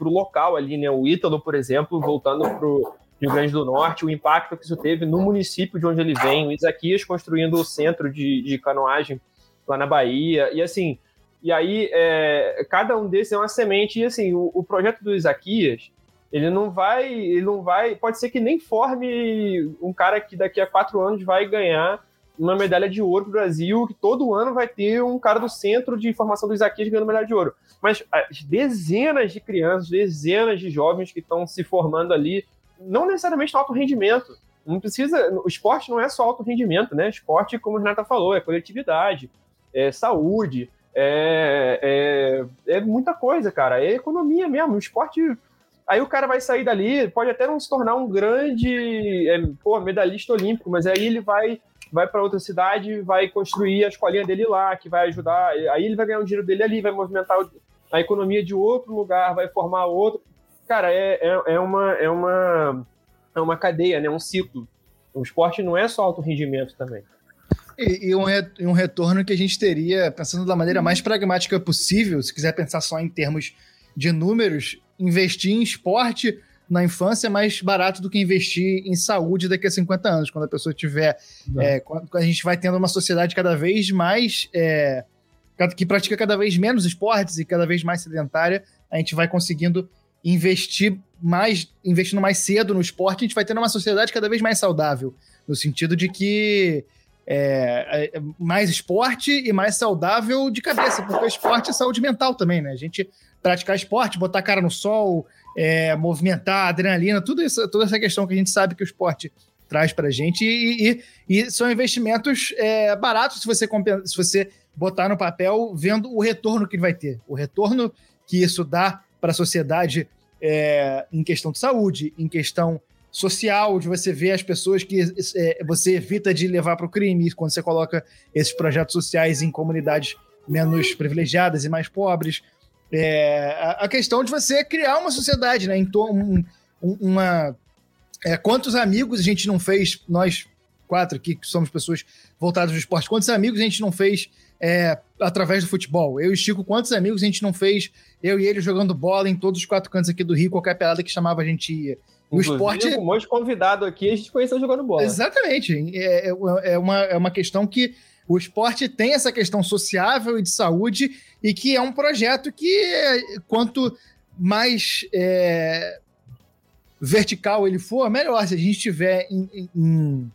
o local ali, né? O Ítalo, por exemplo, voltando para o Rio Grande do Norte, o impacto que isso teve no município de onde ele vem, o Isaquias construindo o centro de, de canoagem lá na Bahia. E assim, e aí é, cada um desses é uma semente. E assim, o, o, projeto do Isaquias, ele não vai, ele não vai, pode ser que nem forme um cara que daqui a quatro anos vai ganhar uma medalha de ouro para o Brasil, que todo ano vai ter um cara do centro de formação do Isaquias ganhando medalha de ouro. Mas as dezenas de crianças, dezenas de jovens que estão se formando ali, não necessariamente no alto rendimento. Não precisa. O esporte não é só alto rendimento, né? Esporte, como a Renata falou, é coletividade, é saúde, é, é, é muita coisa, cara. É economia mesmo. O esporte Aí o cara vai sair dali, pode até não se tornar um grande é, pô, medalhista olímpico, mas aí ele vai vai para outra cidade, vai construir a escolinha dele lá, que vai ajudar. Aí ele vai ganhar o dinheiro dele ali, vai movimentar a economia de outro lugar, vai formar outro. Cara, é, é, é uma, é, uma, é uma cadeia, né? um ciclo. O esporte não é só alto rendimento também. E, e, um, um retorno que a gente teria, pensando da maneira mais pragmática possível, se quiser pensar só em termos de números, investir em esporte na infância é mais barato do que investir em saúde daqui a 50 anos, quando a pessoa tiver. É, quando a gente vai tendo uma sociedade cada vez mais. É, que pratica cada vez menos esportes e cada vez mais sedentária, a gente vai conseguindo investir mais, investindo mais cedo no esporte, a gente vai tendo uma sociedade cada vez mais saudável, no sentido de que é, é, mais esporte e mais saudável de cabeça, porque o esporte é saúde mental também, né? A gente praticar esporte, botar a cara no sol, é, movimentar, adrenalina, tudo isso, toda essa questão que a gente sabe que o esporte traz para a gente e, e, e, são investimentos é, baratos se você, se você botar no papel vendo o retorno que ele vai ter, o retorno que isso dá para a sociedade é, em questão de saúde, em questão social, de você ver as pessoas que é, você evita de levar para o crime quando você coloca esses projetos sociais em comunidades menos privilegiadas e mais pobres. É, a questão de você criar uma sociedade, né? Em um, uma. É, quantos amigos a gente não fez, nós quatro aqui, que somos pessoas voltadas ao esporte, quantos amigos a gente não fez é, através do futebol? Eu e Chico, quantos amigos a gente não fez, eu e ele jogando bola em todos os quatro cantos aqui do Rio, qualquer pelada que chamava a gente ia. O esporte. Um monte de convidado aqui, a gente conheceu jogando bola. Exatamente. É, é, é, uma, é uma questão que o esporte tem essa questão sociável e de saúde, e que é um projeto que, quanto mais é, vertical ele for, melhor. Se a gente tiver em, em,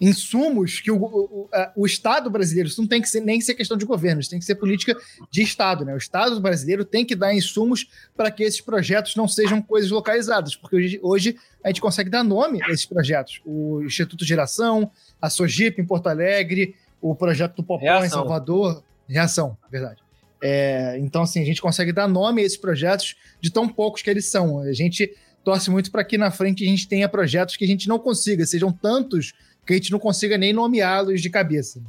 insumos que o, o, o, Estado brasileiro, isso não tem que ser nem ser questão de governo, isso tem que ser política de Estado, né? O Estado brasileiro tem que dar insumos para que esses projetos não sejam coisas localizadas, porque hoje, hoje a gente consegue dar nome a esses projetos. O Instituto Geração, a Sogip em Porto Alegre, o projeto do Popó em Salvador. Reação, verdade. É, então, assim, a gente consegue dar nome a esses projetos de tão poucos que eles são. A gente torce muito para que na frente a gente tenha projetos que a gente não consiga, sejam tantos que a gente não consiga nem nomeá-los de cabeça.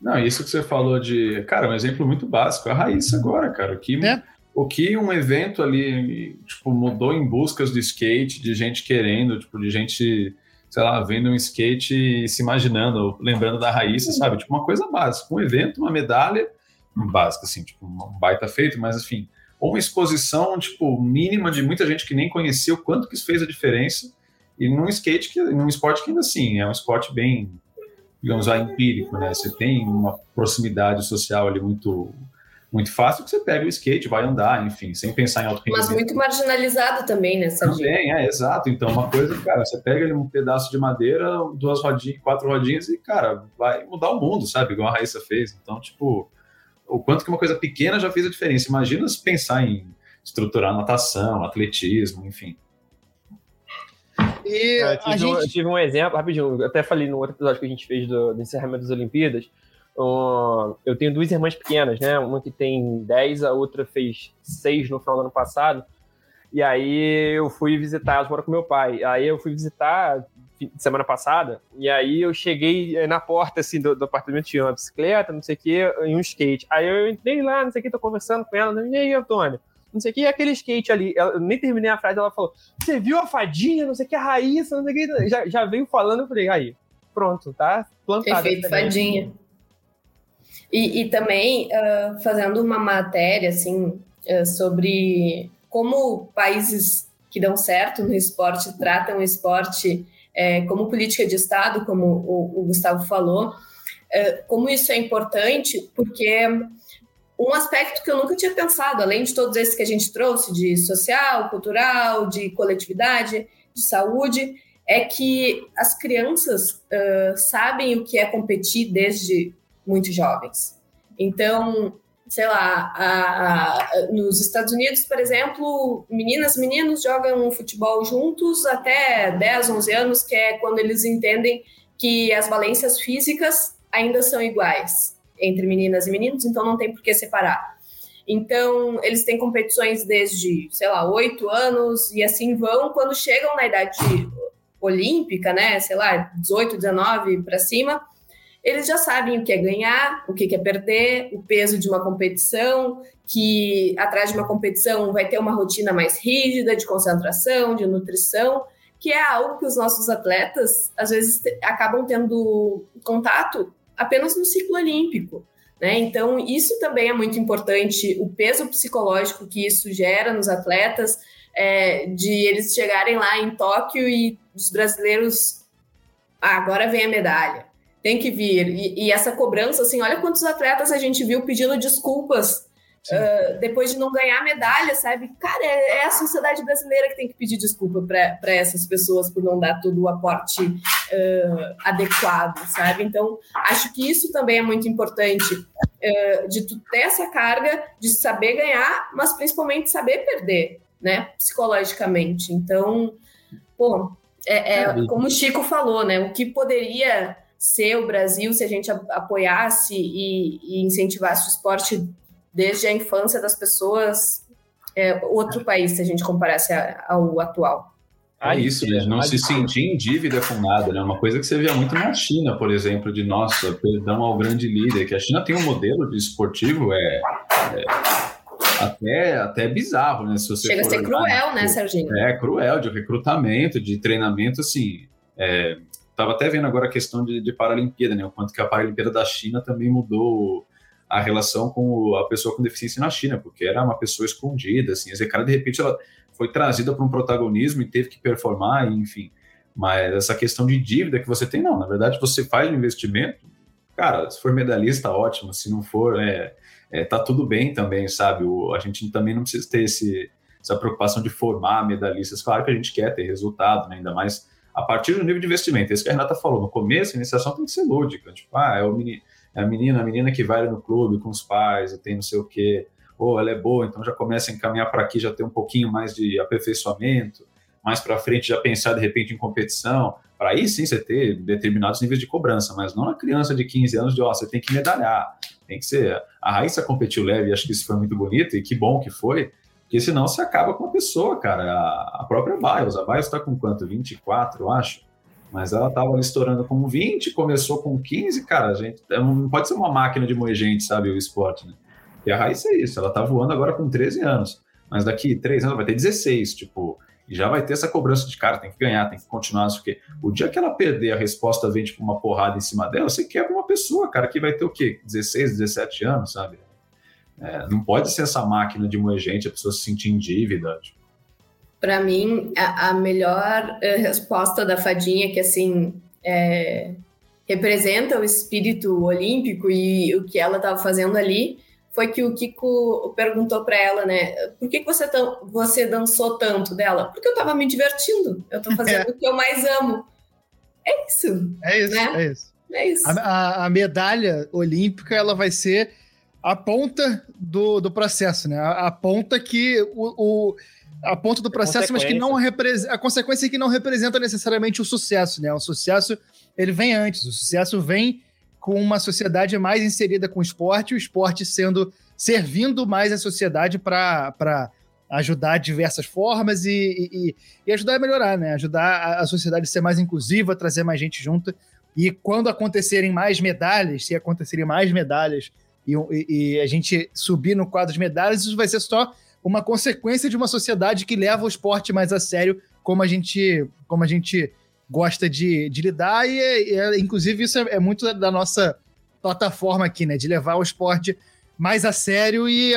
Não, isso que você falou de. Cara, um exemplo muito básico. A Raíssa agora, cara. Que, é. O que um evento ali tipo, mudou em buscas do skate, de gente querendo, tipo, de gente sei lá, vendo um skate e se imaginando, lembrando da Raíssa, sabe? Tipo, uma coisa básica, um evento, uma medalha, básica, assim, tipo, um baita feito, mas enfim, ou uma exposição, tipo, mínima de muita gente que nem conhecia o quanto que isso fez a diferença, e num skate, que, num esporte que ainda assim, é um esporte bem, digamos, empírico, né? Você tem uma proximidade social ali muito muito fácil que você pega o skate, vai andar, enfim, sem pensar em alto. Mas muito marginalizado também, né, Serginho? Também, é, exato. Então, uma coisa, cara, você pega ali um pedaço de madeira, duas rodinhas, quatro rodinhas e, cara, vai mudar o mundo, sabe? Igual a Raíssa fez. Então, tipo, o quanto que uma coisa pequena já fez a diferença. Imagina se pensar em estruturar natação, atletismo, enfim. E é, eu, tive, gente... um, eu tive um exemplo, rapidinho, eu até falei no outro episódio que a gente fez do, do encerramento das Olimpíadas, Uh, eu tenho duas irmãs pequenas, né? Uma que tem 10, a outra fez 6 no final do ano passado. E aí eu fui visitar, elas moram com meu pai. Aí eu fui visitar semana passada, e aí eu cheguei eh, na porta, assim, do, do apartamento, tinha uma bicicleta, não sei o que, e um skate. Aí eu entrei lá, não sei o que, tô conversando com ela, e aí, Antônio? Não sei o que, e aquele skate ali. Eu nem terminei a frase, ela falou, você viu a fadinha, não sei o que, a Raíssa, não sei o que, já, já veio falando, eu falei, aí, pronto, tá plantado. Efeito fadinha. E, e também uh, fazendo uma matéria assim uh, sobre como países que dão certo no esporte tratam o esporte é, como política de Estado, como o, o Gustavo falou. como isso é importante, porque um aspecto que eu nunca tinha pensado, além de todos esses que a gente trouxe, de social, cultural, de coletividade, de saúde, é que as crianças uh, sabem o que é competir desde muito jovens. Então, sei lá, a, a, nos Estados Unidos, por exemplo, meninas e meninos jogam futebol juntos até 10, 11 anos, que é quando eles entendem que as valências físicas ainda são iguais entre meninas e meninos, então não tem por que separar. Então, eles têm competições desde, sei lá, oito anos e assim vão. Quando chegam na idade olímpica, né, sei lá, 18, 19 para cima, eles já sabem o que é ganhar, o que é perder, o peso de uma competição, que atrás de uma competição vai ter uma rotina mais rígida de concentração, de nutrição, que é algo que os nossos atletas às vezes acabam tendo contato apenas no ciclo olímpico. Né? Então, isso também é muito importante, o peso psicológico que isso gera nos atletas, é, de eles chegarem lá em Tóquio e os brasileiros, ah, agora vem a medalha, tem que vir. E, e, essa cobrança, assim, olha quantos atletas a gente viu pedindo desculpas uh, depois de não ganhar medalha, sabe? Cara, é, é, a sociedade brasileira que tem que pedir desculpa para essas pessoas por não dar todo o aporte uh, adequado, sabe? Então, acho que isso também é muito importante, uh, de tu ter essa carga de saber ganhar, mas principalmente saber perder, né? Psicologicamente. Então, pô, é, é como o Chico falou, né? O que poderia ser o Brasil se a gente apoiasse e, e incentivasse o esporte desde a infância das pessoas, é, outro país, se a gente comparasse ao atual. É isso, né? Não se sentir em dívida com nada, né? Uma coisa que você via muito na China, por exemplo, de nossa, perdão ao grande líder, que a China tem um modelo de esportivo é, é até, até bizarro, né? Se você Chega a ser cruel, né, Serginho? É, cruel, de recrutamento, de treinamento, assim. É, tava até vendo agora a questão de, de Paralimpíada, né? O quanto que a Paralimpíada da China também mudou a relação com a pessoa com deficiência na China, porque era uma pessoa escondida, assim, esse cara de repente ela foi trazida para um protagonismo e teve que performar, enfim. Mas essa questão de dívida que você tem, não, na verdade você faz um investimento, cara, se for medalhista, ótimo, se não for, é, é tá tudo bem também, sabe? O, a gente também não precisa ter esse, essa preocupação de formar medalhistas, claro que a gente quer ter resultado, né? ainda mais a partir do nível de investimento. Esse que a Renata falou, no começo a iniciação tem que ser lúdica, tipo, ah, é o menino é a menina, a menina que vai no clube com os pais e tem não sei o quê, ou ela é boa, então já começa a encaminhar para aqui, já tem um pouquinho mais de aperfeiçoamento, mais para frente já pensar de repente em competição, para aí sim você ter determinados níveis de cobrança, mas não na criança de 15 anos de, ó, você tem que medalhar, tem que ser. A Raíssa competiu leve, acho que isso foi muito bonito e que bom que foi, porque senão você acaba com a pessoa, cara. A, própria Bios, a Bios está com quanto? 24, acho. Mas ela estava ali estourando com 20, começou com 15, cara, a gente é não pode ser uma máquina de moer gente, sabe, o esporte, né? E a Raíssa é isso, ela tá voando agora com 13 anos, mas daqui 3 anos vai ter 16, tipo, e já vai ter essa cobrança de cara, tem que ganhar, tem que continuar, porque o dia que ela perder, a resposta vem tipo uma porrada em cima dela, você quebra uma pessoa, cara, que vai ter o quê? 16, 17 anos, sabe? É, não pode ser essa máquina de moer gente, a pessoa se sentir em dívida, tipo, para mim, a, a melhor uh, resposta da fadinha, que assim é, representa o espírito olímpico e o que ela estava fazendo ali, foi que o Kiko perguntou para ela, né? Por que, que você, você dançou tanto dela? Porque eu estava me divertindo. Eu estou fazendo é. o que eu mais amo. É isso. É isso, né? é isso. É isso. A, a, a, medalha olímpica ela vai ser a ponta do, do processo, né? A, a ponta que o, o a ponto do processo, mas que não representa. A consequência é que não representa necessariamente o sucesso, né? O sucesso ele vem antes. O sucesso vem com uma sociedade mais inserida com o esporte, o esporte sendo servindo mais a sociedade para ajudar de diversas formas e, e, e, ajudar a melhorar, né? Ajudar a sociedade a ser mais inclusiva, trazer mais gente junto. E quando acontecerem mais medalhas, se acontecerem mais medalhas e, e, a gente subir no quadro de medalhas, isso vai ser só uma consequência de uma sociedade que leva o esporte mais a sério, como a gente, como a gente gosta de, de lidar, e, e inclusive isso é, é, muito da nossa plataforma aqui, né? De levar o esporte mais a sério e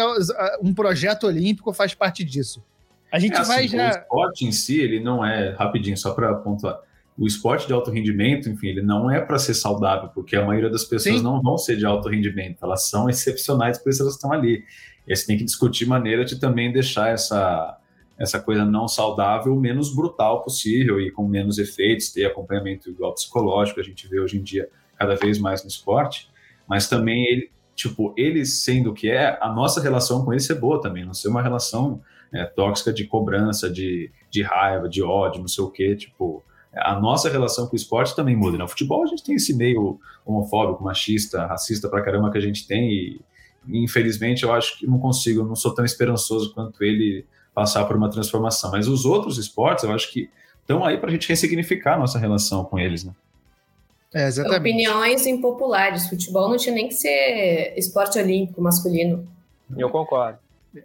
um projeto olímpico faz parte disso. A gente é, vai assim, já. O esporte em si, ele não é, rapidinho, só para pontuar, o esporte de alto rendimento, enfim, ele não é para ser saudável, porque a maioria das pessoas Sim. não vão ser de alto rendimento, elas são excepcionais por isso elas estão ali. E você tem que discutir maneira de também deixar essa, essa coisa não saudável o menos brutal possível e com menos efeitos, ter acompanhamento igual psicológico, a gente vê hoje em dia cada vez mais no esporte, mas também ele, tipo, ele sendo o que é, a nossa relação com ele ser boa também, não ser uma relação é, tóxica de cobrança, de, de raiva, de ódio, não sei o quê, tipo, a nossa relação com o esporte também muda. No né? futebol a gente tem esse meio homofóbico, machista, racista pra caramba que a gente tem e, infelizmente eu acho que não consigo, não sou tão esperançoso quanto ele passar por uma transformação. Mas os outros esportes eu acho que estão aí para a gente ressignificar a nossa relação com eles, né? É, exatamente. Opiniões impopulares. Futebol não tinha nem que ser esporte olímpico masculino. Eu concordo.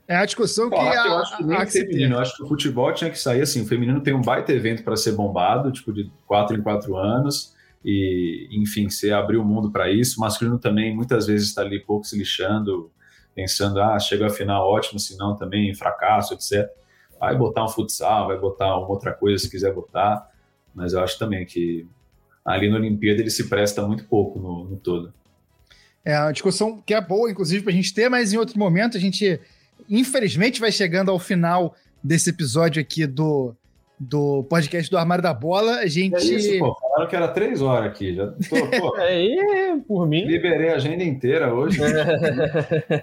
É a discussão que, Pô, a, eu acho que a- a- que se feminino, eu acho que o futebol tinha que sair assim. O feminino tem um baita evento para ser bombado, tipo de quatro em quatro anos, e enfim, você abrir o mundo para isso. O masculino também muitas vezes está ali pouco se lixando, pensando, ah, chega a final ótimo, se não também fracasso, etc. Vai botar um futsal, vai botar uma outra coisa se quiser botar, mas eu acho também que ali na Olimpíada ele se presta muito pouco no, no todo. É uma discussão que é boa, inclusive, pra gente ter, mas em outro momento a gente, infelizmente, vai chegando ao final desse episódio aqui do, do podcast do Armário da Bola. A gente. É isso, pô. Falaram que era três horas aqui. Já tô, pô, Aí, por mim. liberei a agenda inteira hoje.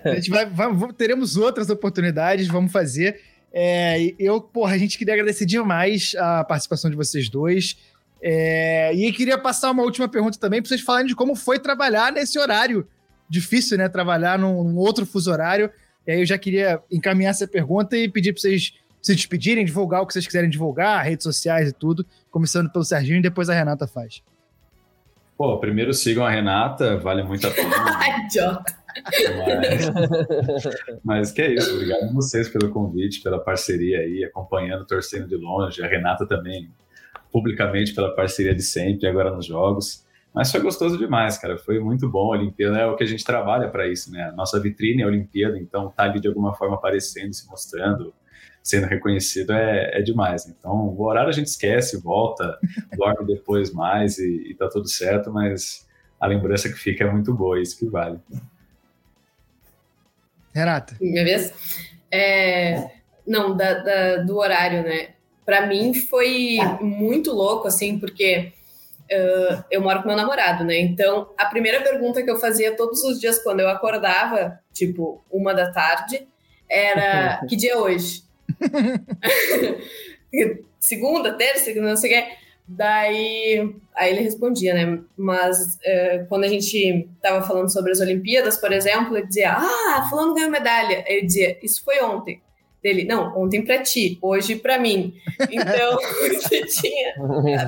A gente vai, vai- teremos outras oportunidades, vamos fazer. É, eu, porra, a gente queria agradecer demais a participação de vocês dois. É, e queria passar uma última pergunta também para vocês falarem de como foi trabalhar nesse horário difícil, né? Trabalhar num, num outro fuso horário. E aí eu já queria encaminhar essa pergunta e pedir para vocês se despedirem, divulgar o que vocês quiserem divulgar, redes sociais e tudo, começando pelo Serginho e depois a Renata faz. Pô, primeiro sigam a Renata, vale muito a pena. Ai, idiota. Mas, mas que é isso, obrigado a vocês pelo convite, pela parceria aí, acompanhando, torcendo de longe. A Renata também, publicamente, pela parceria de sempre, agora nos jogos. Mas foi gostoso demais, cara. Foi muito bom. A Olimpíada é o que a gente trabalha para isso, né? A nossa vitrine é a Olimpíada, então tá ali de alguma forma aparecendo, se mostrando, sendo reconhecido é, é demais. Então, o horário a gente esquece, volta, dorme depois mais e, e tá tudo certo, mas a lembrança que fica é muito boa, isso que vale. Renata. Minha vez? É, não, da, da- do horário, né? Pra mim foi muito louco, assim, porque ah, eu moro com meu namorado, né? Então, a primeira pergunta que eu fazia todos os dias quando eu acordava, tipo, uma da tarde, era: que dia é hoje? Segunda, terça, não sei o que. Daí, aí ele respondia, né? Mas eh, quando a gente tava falando sobre as Olimpíadas, por exemplo, ele dizia: Ah, fulano ganhou medalha. Ele dizia: Isso foi ontem. Dele, não, ontem pra ti, hoje pra mim. Então, você tinha.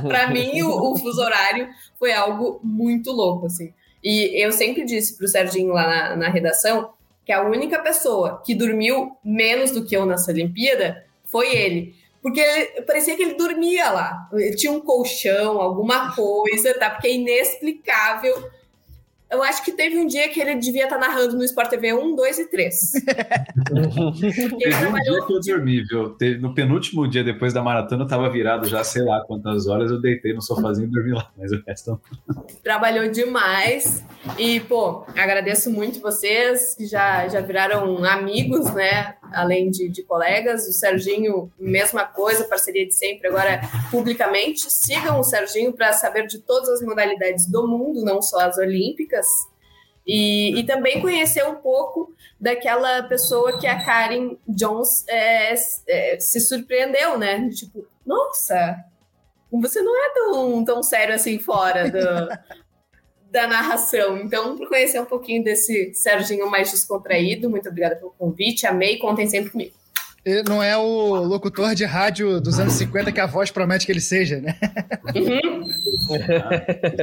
Pra mim, o, o fuso horário foi algo muito louco, assim. E eu sempre disse pro Serginho lá na, na redação que a única pessoa que dormiu menos do que eu nessa Olimpíada foi ele. Porque parecia que ele dormia lá. Ele tinha um colchão, alguma coisa, tá? Porque é inexplicável. Eu acho que teve um dia que ele devia estar narrando no Sport TV 1, 2 e 3. Porque ele Teve um dia trabalhou que eu dormi, viu? Teve- No penúltimo dia, depois da maratona, eu tava virado já, sei lá quantas horas, eu deitei no sofazinho e dormi lá. Mas o resto não. trabalhou demais. E, pô, agradeço muito vocês, que já, já viraram amigos, né? Além de, de colegas. O Serginho, mesma coisa, parceria de sempre, agora publicamente. Sigam o Serginho para saber de todas as modalidades do mundo, não só as olímpicas. E, e também conhecer um pouco daquela pessoa que a Karen Jones é, é, se surpreendeu, né? Tipo, nossa, você não é tão, tão sério assim fora do, da narração. Então, para conhecer um pouquinho desse Serginho mais descontraído, muito obrigada pelo convite. Amei, contem sempre comigo. Ele não é o locutor de rádio dos anos 50 que a voz promete que ele seja, né?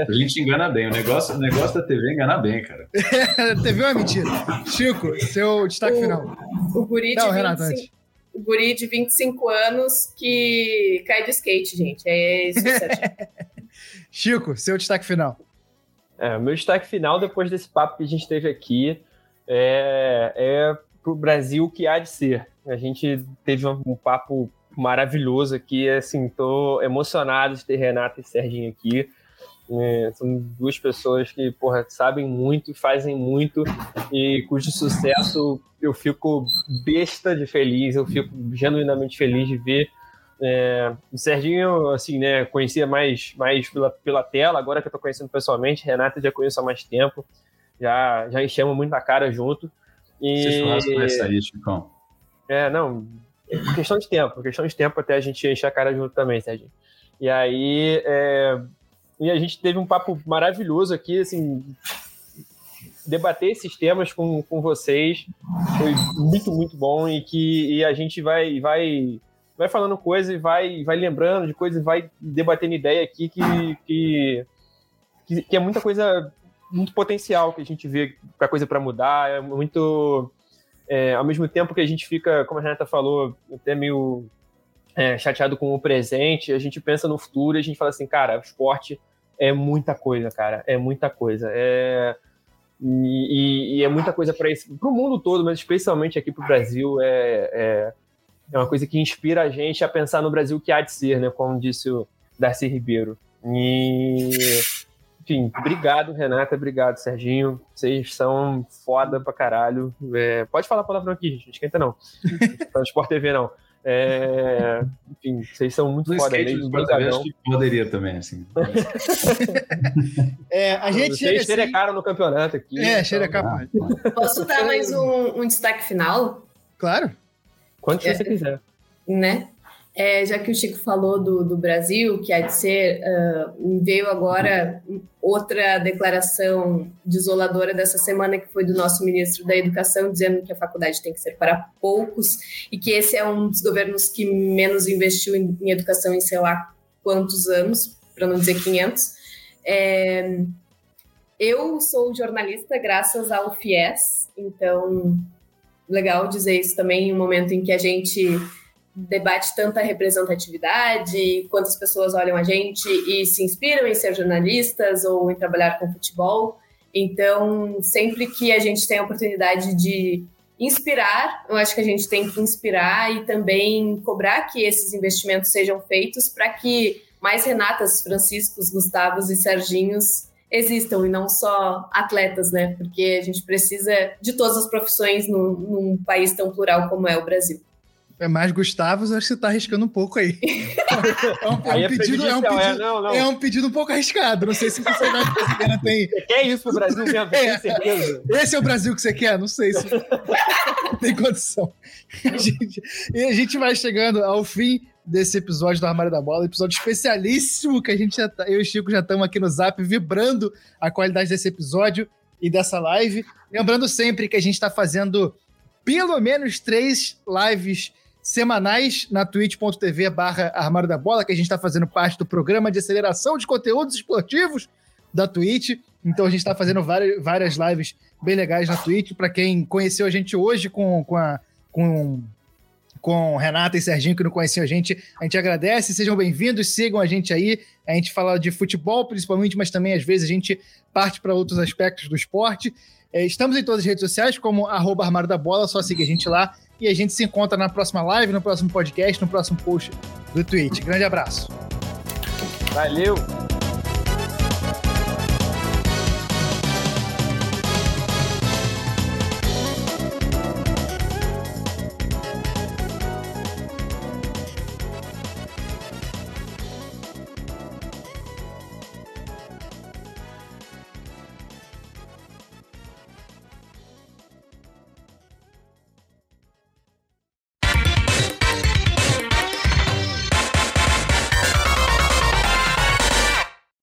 A gente engana bem. O negócio, o negócio da TV enganar bem, cara. TV é uma mentira. Chico, seu destaque O- final. O guri, Não, de Renato, 25, antes. o guri de 25 anos que cai do skate, gente. É isso. Chico, seu destaque final. É, meu destaque final, depois desse papo que a gente teve aqui, é, é para o Brasil que há de ser. A gente teve um, um papo maravilhoso aqui. Assim, tô emocionado de ter Renata e Serginho aqui. É, são duas pessoas que, porra, sabem muito, fazem muito e cujo sucesso eu fico besta de feliz, eu fico genuinamente feliz de ver. É, o Serginho, assim, né, conhecia mais, mais pela, pela tela, agora que eu tô conhecendo pessoalmente, Renata já conheço há mais tempo, já, já enchemos muito a cara junto. E... Esse churrasco vai sair, Chicão. É, não, questão de tempo, questão de tempo até a gente encher a cara junto também, Serginho. E aí, é, e a gente teve um papo maravilhoso aqui, assim, debater esses temas com, com vocês foi muito, muito bom e que e a gente vai, vai, vai falando coisas e vai, vai lembrando de coisas e vai debatendo ideia aqui que, que, que, que é muita coisa, muito potencial que a gente vê para coisa para mudar, é muito... É, ao mesmo tempo que a gente fica, como a Renata falou, até meio é, chateado com o presente, a gente pensa no futuro e a gente fala assim, cara, o esporte é muita coisa, cara, é muita coisa. É, e, e é muita coisa para o mundo todo, mas especialmente aqui para o Brasil, é, é, uma coisa que inspira a gente a pensar no Brasil que há de ser, né? Como disse o Darcy Ribeiro. E, enfim, obrigado, Renata, obrigado, Serginho. Vocês são foda pra caralho. É, pode falar a palavra aqui, gente, não esquenta não. Não Sport TV, não. É, enfim, vocês são muito no foda. Skate, acho que poderia também, assim. é, a gente vocês assim... no campeonato aqui. É, xerecaram. Ah, Posso dar mais um, um, destaque final? Claro. Quanto é, você quiser. Né? É, já que o Chico falou do, do Brasil, que há de ser, uh, veio agora outra declaração desoladora dessa semana, que foi do nosso ministro da Educação, dizendo que a faculdade tem que ser para poucos e que esse é um dos governos que menos investiu em, em educação em sei lá quantos anos, para não dizer 500. É, eu sou jornalista graças ao FIES, então legal dizer isso também em um momento em que a gente debate tanta representatividade, quantas pessoas olham a gente e se inspiram em ser jornalistas ou em trabalhar com futebol. Então, sempre que a gente tem a oportunidade de inspirar, eu acho que a gente tem que inspirar e também cobrar que esses investimentos sejam feitos para que mais Renatas, Franciscos, Gustavos e Serginhos existam e não só atletas, né? Porque a gente precisa de todas as profissões num, num país tão plural como é o Brasil. É mais Gustavo, acho que você tá arriscando um pouco aí. É um, é um pedido, é um pedido, é, não, não. é um pedido um pouco arriscado. Não sei se você vai brasileira tem. Você quer isso pro Brasil mesmo? É, certeza. Esse é o Brasil que você quer? Não sei se tem condição. A gente, e a gente vai chegando ao fim desse episódio do Armário da Bola, episódio especialíssimo que a gente já tá, eu e o Chico já estamos aqui no Zap vibrando a qualidade desse episódio e dessa live. Lembrando sempre que a gente está fazendo pelo menos três lives semanais na twitch.tv barra Armário da Bola, que a gente está fazendo parte do programa de aceleração de conteúdos esportivos da Twitch. Então a gente está fazendo várias, várias lives bem legais na Twitch. Para quem conheceu a gente hoje com, com, a, com, com Renata e Serginho, que não conheciam a gente, a gente agradece. Sejam bem-vindos, sigam a gente aí. A gente fala de futebol principalmente, mas também às vezes a gente parte para outros aspectos do esporte. É, estamos em todas as redes sociais, como arroba Armário da Bola, só seguir a gente lá. E a gente se encontra na próxima live, no próximo podcast, no próximo post do Twitch. Grande abraço. Valeu!